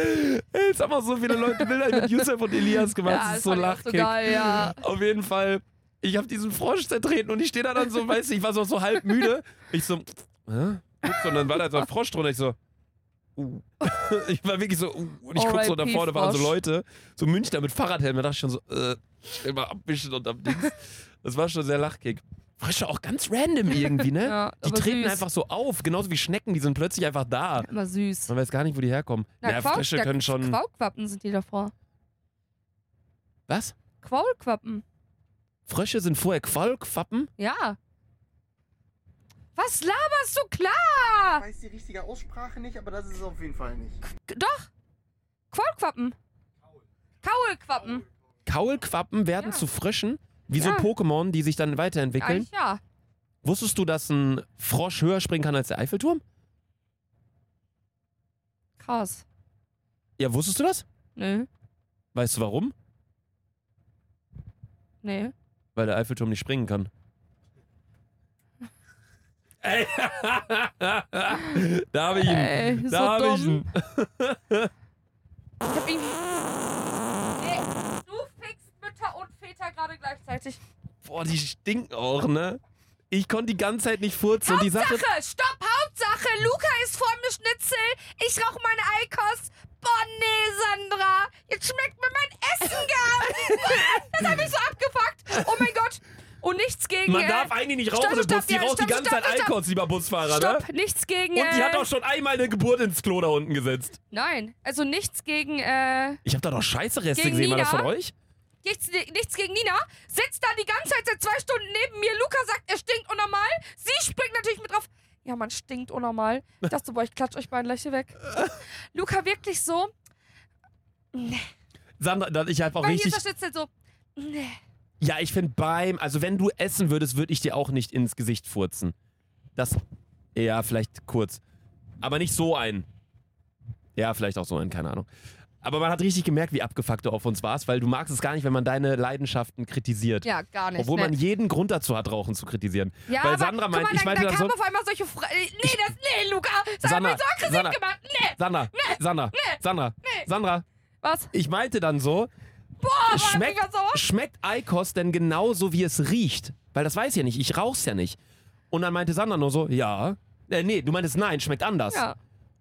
Jetzt haben auch so viele Leute Bilder mit Yusuf und Elias gemacht. Ja, das ist so auch so lachkick. geil, ja. Auf jeden Fall, ich habe diesen Frosch zertreten und ich stehe da dann so, weißt du, ich war so, so halb müde. Ich so, hä? Und dann war da so ein Frosch drunter. Ich so, uh. [LAUGHS] Ich war wirklich so, uh. Und ich guck so, da vorne waren so. Leute, so Münchner mit Fahrradhelm. Da dachte ich schon so, äh, mal abwischen und am Dings. Das war schon sehr lachkick. Frösche auch ganz random irgendwie, ne? [LAUGHS] Ja, die aber treten süß. einfach so auf, genauso wie Schnecken, die sind plötzlich einfach da. Immer süß. Man weiß gar nicht, wo die herkommen. Na, ja, Quaul- Frösche ja, können schon. Quaulquappen sind die davor. Was? Quaulquappen. Frösche sind vorher Qualquappen? Ja. Was laberst du? Klar! Ich weiß die richtige Aussprache nicht, aber das ist es auf jeden Fall nicht. Doch. Quaulquappen. Kaulquappen. Kaulquappen werden Ja. zu Fröschen, wie so Ja. Pokémon, die sich dann weiterentwickeln. Eigentlich ja. Wusstest du, dass ein Frosch höher springen kann als der Eiffelturm? Krass. Ja, wusstest du das? Nö. Weißt du warum? Nee. Weil der Eiffelturm nicht springen kann. Ey. [LAUGHS] da habe ich ihn. Ey, so da habe ich ihn. Ich hab irgendwie. [LAUGHS] Nee, du fickst Mütter und Väter gerade gleichzeitig. Boah, die stinken auch, ne? Ich konnte die ganze Zeit nicht furzen. Und die Sache. Hauptsache, stopp, Hauptsache, Luca ist vor mir Schnitzel, ich rauche meine Eikost. Boah, nee, Sandra, jetzt schmeckt mir mein Essen gar [LAUGHS] nicht. Das hab ich so abgefuckt. Oh mein Gott. Und nichts gegen... Man äh, darf eigentlich nicht stopp, rauchen im stopp, Bus. Die ja, raucht die ganze stopp, Zeit. Alkohol, lieber Busfahrer, Stopp, ne? nichts gegen... Und die äh, hat auch schon einmal eine Geburt ins Klo da unten gesetzt. Nein, also nichts gegen... Äh, Ich habe da doch scheiße Reste gesehen. War das Nina? von euch? Nichts, nichts gegen Nina. Sitzt da die ganze Zeit seit zwei Stunden neben mir. Luca sagt, er stinkt unnormal. Sie springt natürlich mit drauf. Ja, man stinkt unnormal. Ich dachte boah, ich klatsch euch beiden gleich hier weg. [LAUGHS] Luca wirklich so... Sandra, da- ich habe auch Weil hier richtig. ist der so... Nee. Ja, ich finde beim, also wenn du essen würdest, würde ich dir auch nicht ins Gesicht furzen. Das, ja, vielleicht kurz. Aber nicht so ein. Ja, vielleicht auch so ein, keine Ahnung. Aber man hat richtig gemerkt, wie abgefuckt du auf uns warst, weil du magst es gar nicht, wenn man deine Leidenschaften kritisiert. Ja, gar nicht. Obwohl ne. man jeden Grund dazu hat, Rauchen zu kritisieren. ja, weil aber, Sandra meint, mal, ich meinte dann dann kam so, auf einmal solche Fra Nee, das, nee, Luca, das hat Sandra, mich so aggressiv Sandra. gemacht. Nee. Sandra, Sandra, Sandra, Sandra, Was? ich meinte dann so, Boah, schmeckt, schmeckt Eikos denn genauso, wie es riecht? Weil das weiß ich ja nicht, ich rauch's ja nicht. Und dann meinte Sandra nur so, ja. Äh, nee, du meintest nein, schmeckt anders. Ja.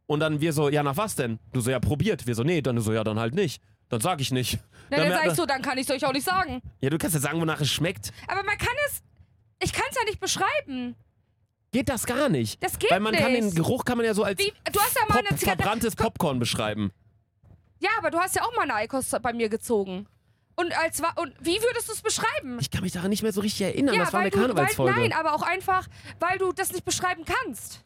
Und dann wir so, ja, nach was denn? Du so, ja, probiert. Wir so, nee, dann so, ja, dann halt nicht. Dann sag ich nicht. Na, Dann dann sag ich so, dann kann ich es euch auch nicht sagen. Ja, du kannst ja sagen, wonach es schmeckt. Aber man kann es. Ich kann es ja nicht beschreiben. Geht das gar nicht. Das geht Weil man nicht. kann den Geruch kann man ja so als Wie, du hast ja mal Pop eine Zigarette. verbranntes Popcorn beschreiben. Ja, aber du hast ja auch mal eine Eikos bei mir gezogen. Und als und wie würdest du es beschreiben? Ich kann mich daran nicht mehr so richtig erinnern. ja, das war weil eine du, weil, Karnevalsfolge. nein, aber auch einfach, weil du das nicht beschreiben kannst.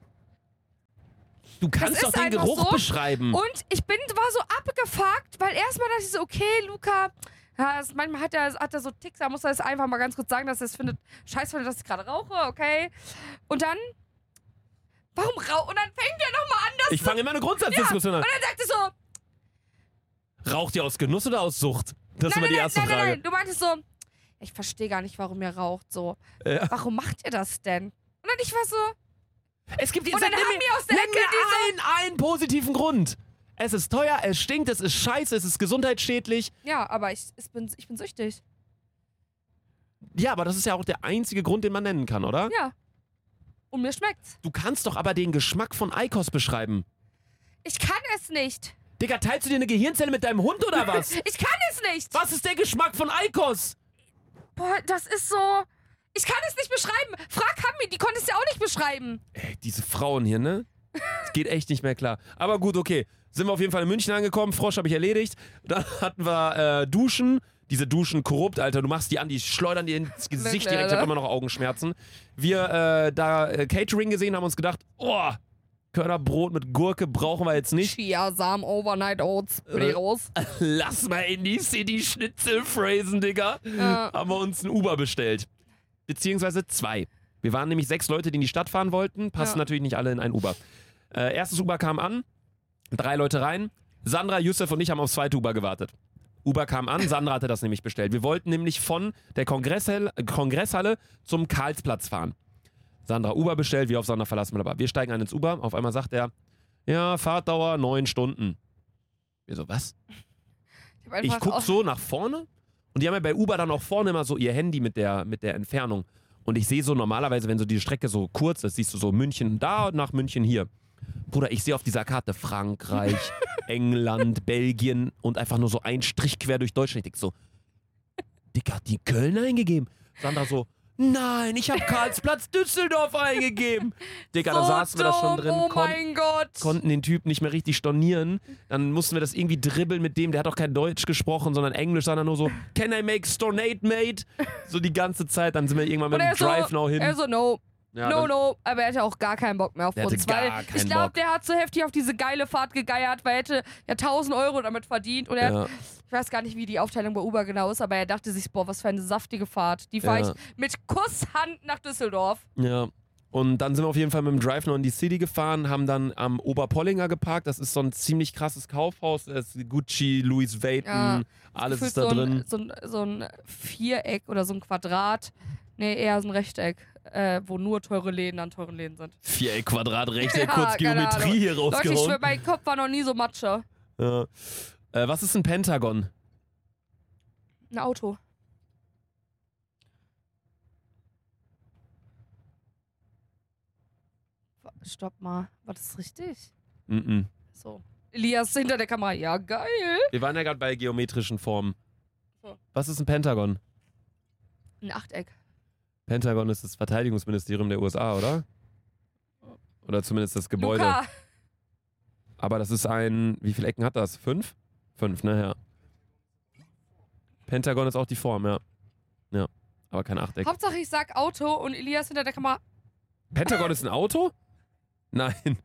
Du kannst das doch den Geruch so. beschreiben. Und ich bin, war so abgefuckt, weil erstmal dachte ich so, okay, Luca, ja, das, manchmal hat er, hat er so Ticks, da muss er es einfach mal ganz kurz sagen, dass er es findet, scheiße findet, dass ich gerade rauche, okay. Und dann, warum rauch? Und dann fängt er nochmal an, das ich fange immer eine Grundsatzdiskussion an. Und dann sagt er so, Raucht ihr aus Genuss oder aus Sucht? Das ist nein, immer die nein, erste nein, nein, Frage. nein, du meintest so, ich verstehe gar nicht, warum ihr raucht, so. Ja. Warum macht ihr das denn? Und dann ich war so, Es gibt jetzt Und dann nenn haben mir, aus der nenn Ecke mir einen, einen positiven Grund. Es ist teuer, es stinkt, es ist scheiße, es ist gesundheitsschädlich. ja, aber ich, ich, bin, ich bin süchtig. Ja, aber das ist ja auch der einzige Grund, den man nennen kann, oder? Ja. Und mir schmeckt's. Du kannst doch aber den Geschmack von Eikos beschreiben. Ich kann es nicht. Digga, teilst du dir eine Gehirnzelle mit deinem Hund oder was? [LAUGHS] Ich kann es nicht. was ist der Geschmack von Eikos? Boah, das ist so. Ich kann es nicht beschreiben. Frag Hami, die konnte es ja auch nicht beschreiben. Ey, diese Frauen hier, ne? Es geht echt nicht mehr klar. Aber gut, okay. Sind wir auf jeden Fall in München angekommen. Frosch habe ich erledigt. Dann [LAUGHS] hatten wir äh, Duschen. Diese Duschen korrupt, Alter. Du machst die an, die schleudern dir ins Gesicht direkt. Ich habe immer noch Augenschmerzen. Wir äh, da äh, Catering gesehen, haben uns gedacht, oh, Körnerbrot mit Gurke brauchen wir jetzt nicht. Chiasamen, Overnight Oats, Äh. raus. [LAUGHS] Lass mal in die City Schnitzel phrasen, Digga. Ja. Haben wir uns ein Uber bestellt. Beziehungsweise zwei. Wir waren nämlich sechs Leute, die in die Stadt fahren wollten. Passen Ja. natürlich nicht alle in ein Uber. Äh, erstes Uber kam an. Drei Leute rein. Sandra, Yusuf und ich haben aufs zweite Uber gewartet. Uber kam an, Sandra hatte das nämlich bestellt. Wir wollten nämlich von der Kongresshalle, Kongresshalle zum Karlsplatz fahren. Sandra Uber bestellt, wir auf Sandra verlassen. blablabla. Wir steigen ein ins Uber. Auf einmal sagt er, ja, Fahrtdauer neun Stunden. Wir so, was? Ich, Ich guck so nach vorne und die haben ja bei Uber dann auch vorne immer so ihr Handy mit der, mit der Entfernung. Und ich sehe so normalerweise, wenn so die Strecke so kurz ist, siehst du so München da und nach München hier. Bruder, ich sehe auf dieser Karte Frankreich, [LAUGHS] England, Belgien und einfach nur so ein Strich quer durch Deutschland. Ich denk so, Dick hat die Köln eingegeben. Sandra so, Nein, ich habe Karlsplatz Düsseldorf eingegeben. [LAUGHS] Digga, da so saßen wir da schon drin, Oh kon mein Gott. konnten den Typen nicht mehr richtig stornieren. Dann mussten wir das irgendwie dribbeln mit dem, der hat auch kein Deutsch gesprochen, sondern Englisch, sondern nur so, can I make stornate, mate? So die ganze Zeit. Dann sind wir irgendwann mit dem er so, Drive Now hin. Er so, no, Ja, no. Aber er hatte auch gar keinen Bock mehr auf uns. Weil ich glaube, der hat so heftig auf diese geile Fahrt gegeiert, weil er hätte ja 1000 Euro damit verdient. Und er Ja. hat, ich weiß gar nicht, wie die Aufteilung bei Uber genau ist, aber er dachte sich, boah, was für eine saftige Fahrt. Die fahre Ja. ich mit Kusshand nach Düsseldorf. Ja. Und dann sind wir auf jeden Fall mit dem Drive noch in die City gefahren, haben dann am Oberpollinger geparkt. Das ist so ein ziemlich krasses Kaufhaus. Da ist Gucci, Louis Vuitton, alles ist da so drin. Ein, so, ein, so ein Viereck oder so ein Quadrat. Nee, eher so ein Rechteck, äh, wo nur teure Läden an teuren Läden sind. Viereck, Quadrat, Rechteck, Ja, kurz Geometrie hier Leute, ich mein Kopf war noch nie so Matsche. Ja. Äh, was ist ein Pentagon? Ein Auto. Stopp mal. War das richtig? Mhm. So. Elias hinter der Kamera. Ja, geil. Wir waren ja gerade bei geometrischen Formen. So. Was ist ein Pentagon? Ein Achteck. Pentagon ist das Verteidigungsministerium der USA, oder? Oder zumindest das Gebäude. Luca. Aber das ist ein. Wie viele Ecken hat das? Fünf? Fünf, ne? Ja. Pentagon ist auch die Form, ja. Ja. Aber kein Achteck. Hauptsache ich sag Auto und Elias hinter der Kamera. Pentagon ist ein Auto? Nein.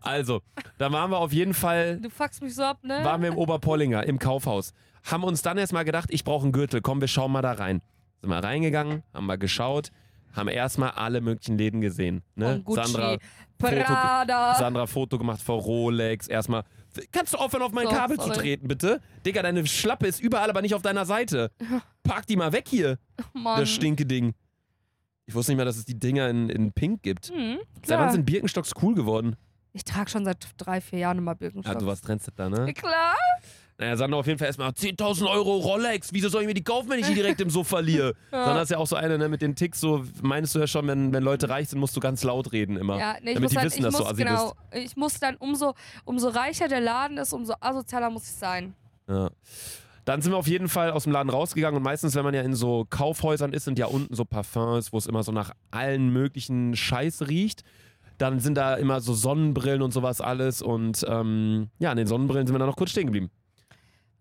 Also, da waren wir auf jeden Fall. Du fuckst mich so ab, ne? Waren wir im Oberpollinger, im Kaufhaus. Haben uns dann erstmal gedacht, ich brauche einen Gürtel. Komm, wir schauen mal da rein. Sind wir reingegangen, haben mal geschaut, haben erstmal alle möglichen Läden gesehen. Ne? Sandra, Prada. Sandra Foto gemacht vor Rolex. Erstmal. Kannst du aufhören, auf mein So, Kabel zu sorry. treten, bitte? Digga, deine Schlappe ist überall, aber nicht auf deiner Seite. [LAUGHS] Park die mal weg hier, Mann. das Stinke-Ding. Ich wusste nicht mal, dass es die Dinger in, in Pink gibt. Hm, Seit wann sind Birkenstocks cool geworden? Ich trage schon seit drei, vier Jahren immer Ja, Birkenstock. du warst Trendsetter, ne? Klar. Naja, Sandra auf jeden Fall erstmal 10.000 Euro Rolex. Wieso soll ich mir die kaufen, wenn ich die direkt im Sofa verliere? [LAUGHS] Ja. Sandra ist ja auch so eine, ne, mit den Ticks, so meinst du ja schon, wenn, wenn Leute reich sind, musst du ganz laut reden immer. Ja, nee, ich damit muss die halt, wissen, ich dass du muss, assi genau, ich muss dann, umso, umso reicher der Laden ist, umso asozialer muss ich sein. Ja. Dann sind wir auf jeden Fall aus dem Laden rausgegangen und meistens, wenn man ja in so Kaufhäusern ist, sind ja unten so Parfums, wo es immer so nach allen möglichen Scheiß riecht. Dann sind da immer so Sonnenbrillen und sowas alles und ähm, ja, an den Sonnenbrillen sind wir dann noch kurz stehen geblieben.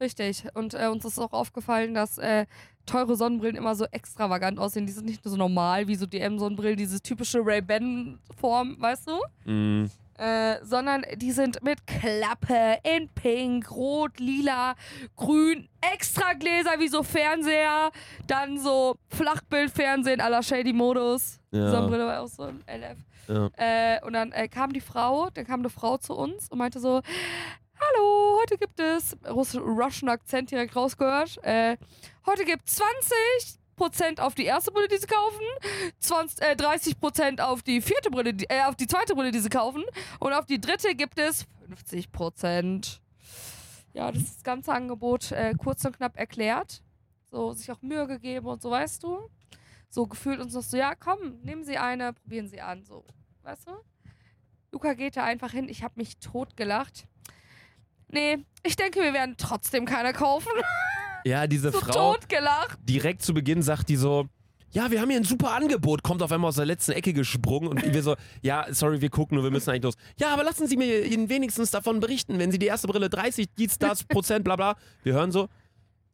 Richtig. Und äh, uns ist auch aufgefallen, dass äh, teure Sonnenbrillen immer so extravagant aussehen. Die sind nicht nur so normal wie so DM-Sonnenbrillen, diese typische Ray-Ban-Form, weißt du? Mm, Äh, sondern die sind mit Klappe in Pink, Rot, Lila, Grün, extra Gläser wie so Fernseher, dann so Flachbildfernsehen à la Shady Modus. Die Ja. Sonnenbrille war auch so ein LF. ja. Äh, und dann äh, kam die Frau, dann kam eine Frau zu uns und meinte so, hallo, heute gibt es, Russ Russian Akzent direkt rausgehört, äh, heute gibt 20% auf die erste Brille, die sie kaufen, 20, äh, 30% auf die vierte Brille, die, äh, auf die zweite Brille, die sie kaufen und auf die dritte gibt es 50% Ja, das das ganze Angebot äh, kurz und knapp erklärt. So, sich auch Mühe gegeben und so, weißt du? So gefühlt uns noch so, ja, komm, nehmen Sie eine, probieren Sie an, so, weißt du? Luca geht da einfach hin, ich habe mich totgelacht. Nee, ich denke, wir werden trotzdem keine kaufen. ja, diese so Frau, totgelacht. direkt zu Beginn sagt die so, ja, wir haben hier ein super Angebot, kommt auf einmal aus der letzten Ecke gesprungen und wir so, [LAUGHS] ja, sorry, wir gucken nur, wir müssen eigentlich los. Ja, aber lassen Sie mir Ihnen wenigstens davon berichten, wenn Sie die erste Brille 30, dies, das, Prozent, bla bla. Wir hören so,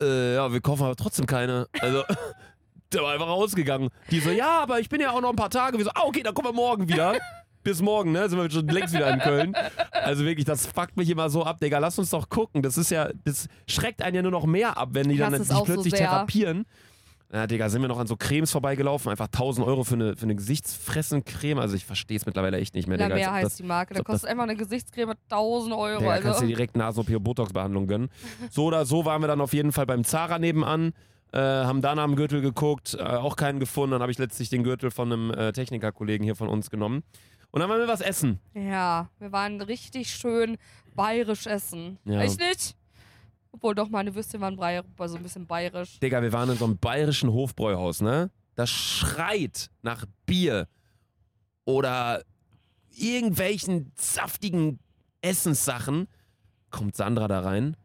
äh, ja, wir kaufen aber trotzdem keine. Also, [LAUGHS] der war einfach rausgegangen. Die so, ja, aber ich bin ja auch noch ein paar Tage. Wir so, ah, okay, dann kommen wir morgen wieder. [LAUGHS] Bis morgen, ne? Sind wir schon längst wieder in Köln. Also wirklich, das fuckt mich immer so ab, Digga. Lass uns doch gucken. Das ist ja, das schreckt einen ja nur noch mehr ab, wenn die dann sich so plötzlich sehr. therapieren. Ja, Digga, sind wir noch an so Cremes vorbeigelaufen. Einfach 1000 Euro für eine, für eine Gesichtsfressen-Creme. Also ich verstehe es mittlerweile echt nicht mehr, Digga. ob heißt die Marke. Da kostet einfach eine Gesichtscreme 1000 Euro. Digga, kannst du also. dir direkt Nasen-OP Botox-Behandlung gönnen. [LAUGHS] So oder so waren wir dann auf jeden Fall beim Zara nebenan. Äh, haben da nach dem Gürtel geguckt, äh, auch keinen gefunden. Dann habe ich letztlich den Gürtel von einem äh, Technikerkollegen hier von uns genommen. Und dann waren wir was essen. Ja, wir waren richtig schön bayerisch essen. Ja. Echt nicht? Obwohl doch, meine Würstchen waren brei- so ein bisschen bayerisch. Digga, wir waren in so einem bayerischen Hofbräuhaus, ne? Das schreit nach Bier oder irgendwelchen saftigen Essenssachen. Kommt Sandra da rein.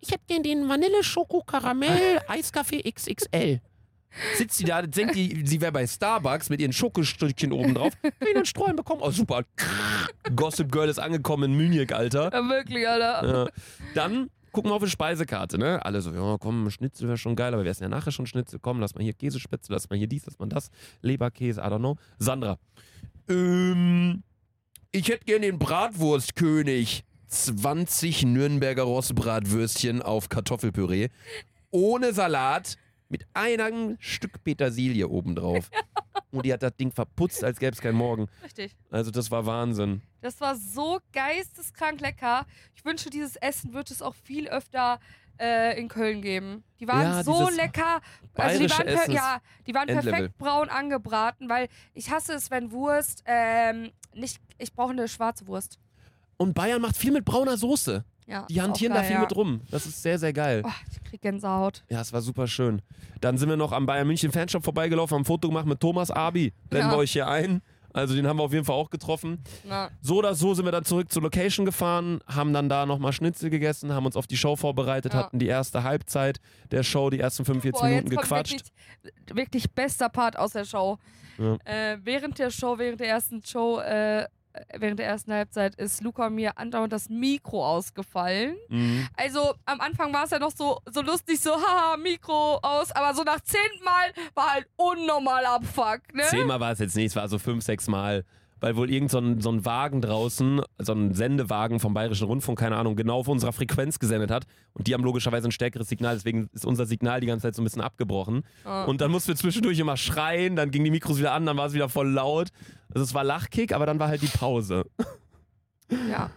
Ich hätte gern den Vanille Schoko Karamell Eiskaffee XXL. Sitzt die da, denkt die, sie wäre bei Starbucks mit ihren Schokostückchen oben drauf. Will einen Streuen bekommen? Oh, super. Gossip Girl ist angekommen in Munich, Alter. Ja, wirklich, Alter. Ja. Dann gucken wir auf die Speisekarte, ne? Alle so, ja, komm, Schnitzel wäre schon geil, aber wir essen ja nachher schon Schnitzel. Komm, lass mal hier Käsespitze, lass mal hier dies, lass mal das. Leberkäse, I don't know. Sandra. Ähm, ich hätte gern den Bratwurstkönig. 20 Nürnberger Rostbratwürstchen auf Kartoffelpüree. Ohne Salat. Mit einem Stück Petersilie obendrauf. [LAUGHS] Und die hat das Ding verputzt, als gäbe es keinen Morgen. Richtig. Also das war Wahnsinn. Das war so geisteskrank lecker. Ich wünsche, dieses Essen wird es auch viel öfter äh, in Köln geben. Die waren Ja, so lecker. Also die waren, per ja, die waren Endlevel. perfekt braun angebraten, weil ich hasse es, wenn Wurst ähm, nicht. Ich brauche eine schwarze Wurst. Und Bayern macht viel mit brauner Soße. Ja, Die hantieren da geil, viel ja. mit rum. Das ist sehr, sehr geil. Oh, ich krieg Gänsehaut. Ja, es war super schön. Dann sind wir noch am Bayern München Fanshop vorbeigelaufen, haben ein Foto gemacht mit Thomas Abi. Blenden Ja. wir euch hier ein. Also den haben wir auf jeden Fall auch getroffen. Na, So oder so sind wir dann zurück zur Location gefahren, haben dann da nochmal Schnitzel gegessen, haben uns auf die Show vorbereitet, Ja. hatten die erste Halbzeit der Show, die ersten 45 Boah, Minuten gequatscht. Wirklich, wirklich bester Part aus der Show. Ja. Äh, während der Show, während der ersten Show, äh, während der ersten Halbzeit ist Luca mir andauernd das Mikro ausgefallen. Mhm. Also am Anfang war es ja noch so, so lustig, so haha, Mikro aus, aber so nach zehnten Mal war halt unnormal Abfuck, ne? Zehnmal war es jetzt nicht, es war so fünf, sechs Mal. Weil wohl irgend so ein, so ein Wagen draußen, so ein Sendewagen vom Bayerischen Rundfunk, keine Ahnung, genau auf unserer Frequenz gesendet hat. Und die haben logischerweise ein stärkeres Signal, deswegen ist unser Signal die ganze Zeit so ein bisschen abgebrochen. Ja. Und dann mussten wir zwischendurch immer schreien, dann gingen die Mikros wieder an, dann war es wieder voll laut. Also es war Lachkick, aber dann war halt die Pause. Ja.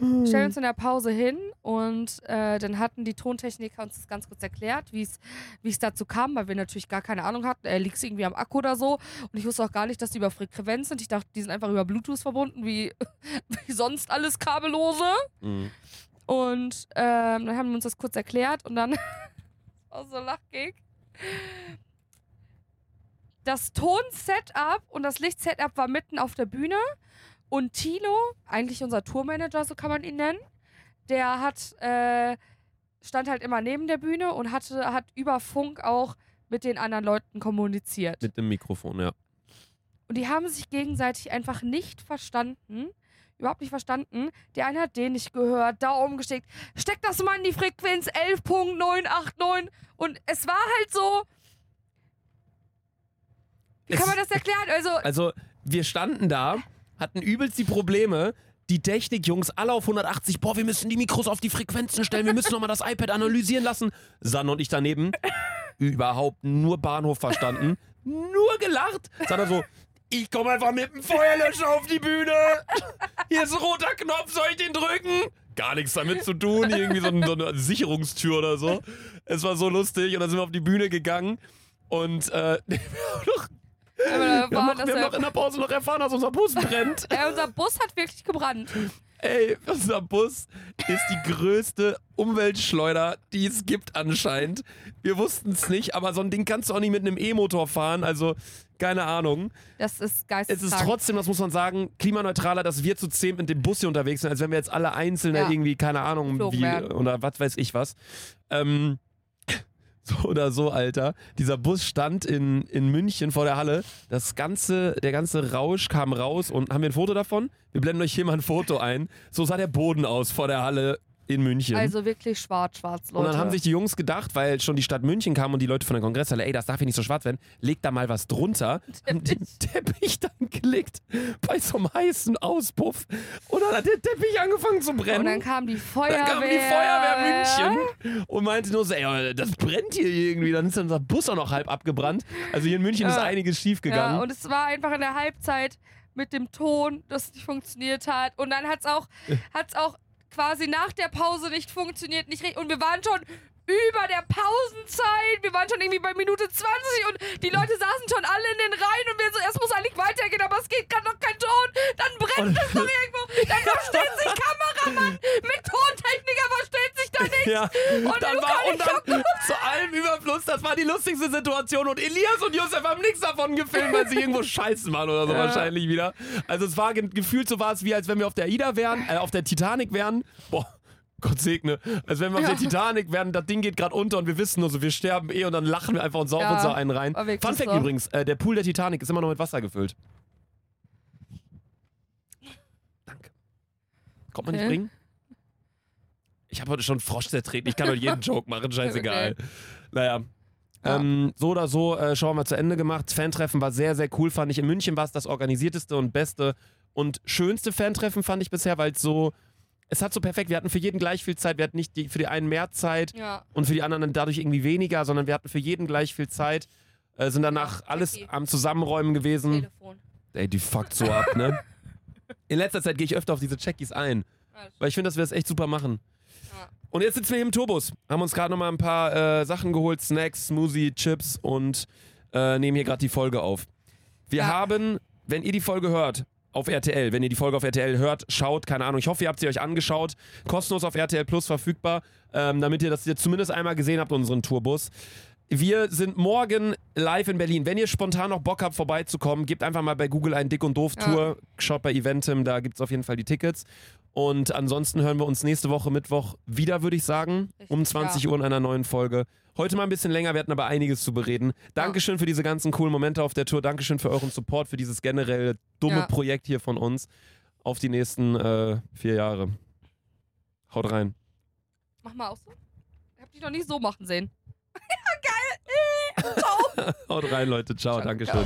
Wir stellen uns in der Pause hin und äh, dann hatten die Tontechniker uns das ganz kurz erklärt, wie es wie es dazu kam, weil wir natürlich gar keine Ahnung hatten. Er liegt irgendwie am Akku oder so. Und ich wusste auch gar nicht, dass die über Frequenz sind. Ich dachte, die sind einfach über Bluetooth verbunden, wie, [LAUGHS] wie sonst alles kabellose. Mhm. Und ähm, dann haben wir uns das kurz erklärt und dann [LAUGHS] das war so lachgig. Das Ton-Setup und das Licht-Setup war mitten auf der Bühne und Tino, eigentlich unser Tourmanager, so kann man ihn nennen, der hat äh, stand halt immer neben der Bühne und hatte hat über Funk auch mit den anderen Leuten kommuniziert. Mit dem Mikrofon, ja. Und die haben sich gegenseitig einfach nicht verstanden. Überhaupt nicht verstanden. Der eine hat den nicht gehört, da umgesteckt. Steck das mal in die Frequenz 11.989. Und es war halt so. Wie kann man das erklären? Also, Also, wir standen da, [LAUGHS] hatten übelst die Probleme. Die Technikjungs alle auf 180. Boah, wir müssen die Mikros auf die Frequenzen stellen. Wir müssen nochmal das iPad analysieren lassen. Sanne und ich daneben. Überhaupt nur Bahnhof verstanden. Nur gelacht. Sanne so, ich komme einfach mit dem Feuerlöscher auf die Bühne. Hier ist ein roter Knopf, soll ich den drücken? Gar nichts damit zu tun. Irgendwie so, so eine Sicherungstür oder so. Es war so lustig. Und dann sind wir auf die Bühne gegangen. Und äh, [LAUGHS] da wir haben, noch, wir haben ja, noch in der Pause noch erfahren, dass unser Bus brennt. [LAUGHS] äh, unser Bus hat wirklich gebrannt. Ey, unser Bus ist die größte Umweltschleuder, die es gibt anscheinend. Wir wussten es nicht, aber so ein Ding kannst du auch nicht mit einem E-Motor fahren, also keine Ahnung. Das ist Es geisteskrank. ist trotzdem, das muss man sagen, klimaneutraler, dass wir zu zehn mit dem Bus hier unterwegs sind, als wenn wir jetzt alle einzeln Ja. irgendwie, keine Ahnung, wie, oder was weiß ich was. Ähm, [LAUGHS] so oder so, Alter. Dieser Bus stand in, in München vor der Halle. Das ganze, der ganze Rausch kam raus und haben wir ein Foto davon? Wir blenden euch hier mal ein Foto ein. So sah der Boden aus vor der Halle in München. Also wirklich schwarz, schwarz, Leute. Und dann haben sich die Jungs gedacht, weil schon die Stadt München kam und die Leute von der Kongresshalle, ey, das darf hier nicht so schwarz werden, leg da mal was drunter. [LAUGHS] Haben den Teppich dann gelegt bei so einem heißen Auspuff. Und dann hat der Teppich angefangen zu brennen. und dann kam die Feuerwehr. Dann kam die Feuerwehr München und meinte nur so, ey, das brennt hier irgendwie. Dann ist unser Bus auch noch halb abgebrannt. Also hier in München ist Ja. einiges schief gegangen. Ja, und es war einfach in der Halbzeit mit dem Ton, das nicht funktioniert hat. Und dann hat es auch, hat's auch quasi nach der Pause nicht funktioniert. Nicht und wir waren schon über der Pausenzeit. Wir waren schon irgendwie bei Minute 20 und die Leute saßen schon alle in den Reihen und wir so, es muss eigentlich weitergehen, aber es geht gerade noch kein Ton. Dann brennt es noch irgendwo. Dann [LAUGHS] versteht sich Kameramann mit Tontechniker, versteht sich da nicht. Ja, Und dann war und dann [LAUGHS] zu allem Überfluss, das war die lustigste Situation und Elias und Josef haben nichts davon gefilmt, weil sie irgendwo scheißen waren oder so Ja. wahrscheinlich wieder. Also es war ge gefühlt so war es wie als wenn wir auf der Ida wären, äh, auf der Titanic wären. Boah, Gott segne. Als wenn wir auf Ja. der Titanic werden, das Ding geht gerade unter und wir wissen nur so, wir sterben eh und dann lachen wir einfach und saufen Ja, uns da einen rein. Fun Fact so. übrigens, äh, der Pool der Titanic ist immer noch mit Wasser gefüllt. Danke. Kommt man nicht Okay. bringen? Ich habe heute schon Frosch zertreten. Ich kann heute jeden [LAUGHS] Joke machen, scheißegal. Naja. Ja. Ähm, so oder so, äh, schauen wir mal zu Ende gemacht. Fantreffen war sehr, sehr cool, fand ich. In München war es das organisierteste und beste und schönste Fantreffen, fand ich bisher, weil es so, es hat so perfekt, wir hatten für jeden gleich viel Zeit, wir hatten nicht die, für die einen mehr Zeit Ja. und für die anderen dadurch irgendwie weniger, sondern wir hatten für jeden gleich viel Zeit. Äh, sind danach Ja, alles happy. am Zusammenräumen gewesen. Telefon. Ey, die fuckt so ab, ne? [LAUGHS] In letzter Zeit gehe ich öfter auf diese Checkies ein, Ja, weil ich finde, dass wir das echt super machen. Und jetzt sitzen wir hier im Turbus, haben uns gerade nochmal ein paar äh, Sachen geholt, Snacks, Smoothie, Chips und äh, nehmen hier gerade die Folge auf. Wir haben, wenn ihr die Folge hört, auf RTL, wenn ihr die Folge auf RTL hört, schaut, keine Ahnung, ich hoffe, ihr habt sie euch angeschaut, kostenlos auf RTL Plus verfügbar, ähm, damit ihr das jetzt zumindest einmal gesehen habt, unseren Tourbus. Wir sind morgen live in Berlin. Wenn ihr spontan noch Bock habt, vorbeizukommen, gebt einfach mal bei Google ein Dick und Doof Tour. Schaut bei Eventim, da gibt es auf jeden Fall die Tickets. Und ansonsten hören wir uns nächste Woche Mittwoch wieder, würde ich sagen, um Richtig, 20 ja. Uhr in einer neuen Folge. Heute mal ein bisschen länger, wir hatten aber einiges zu bereden. Dankeschön für diese ganzen coolen Momente auf der Tour. Dankeschön für euren Support, für dieses generell dumme Ja. Projekt hier von uns. Auf die nächsten äh, vier Jahre. Haut rein. Mach mal auch so. Ich hab dich noch nicht so machen sehen. [LAUGHS] [LAUGHS] Haut rein, Leute. Ciao. Ciao. Dankeschön.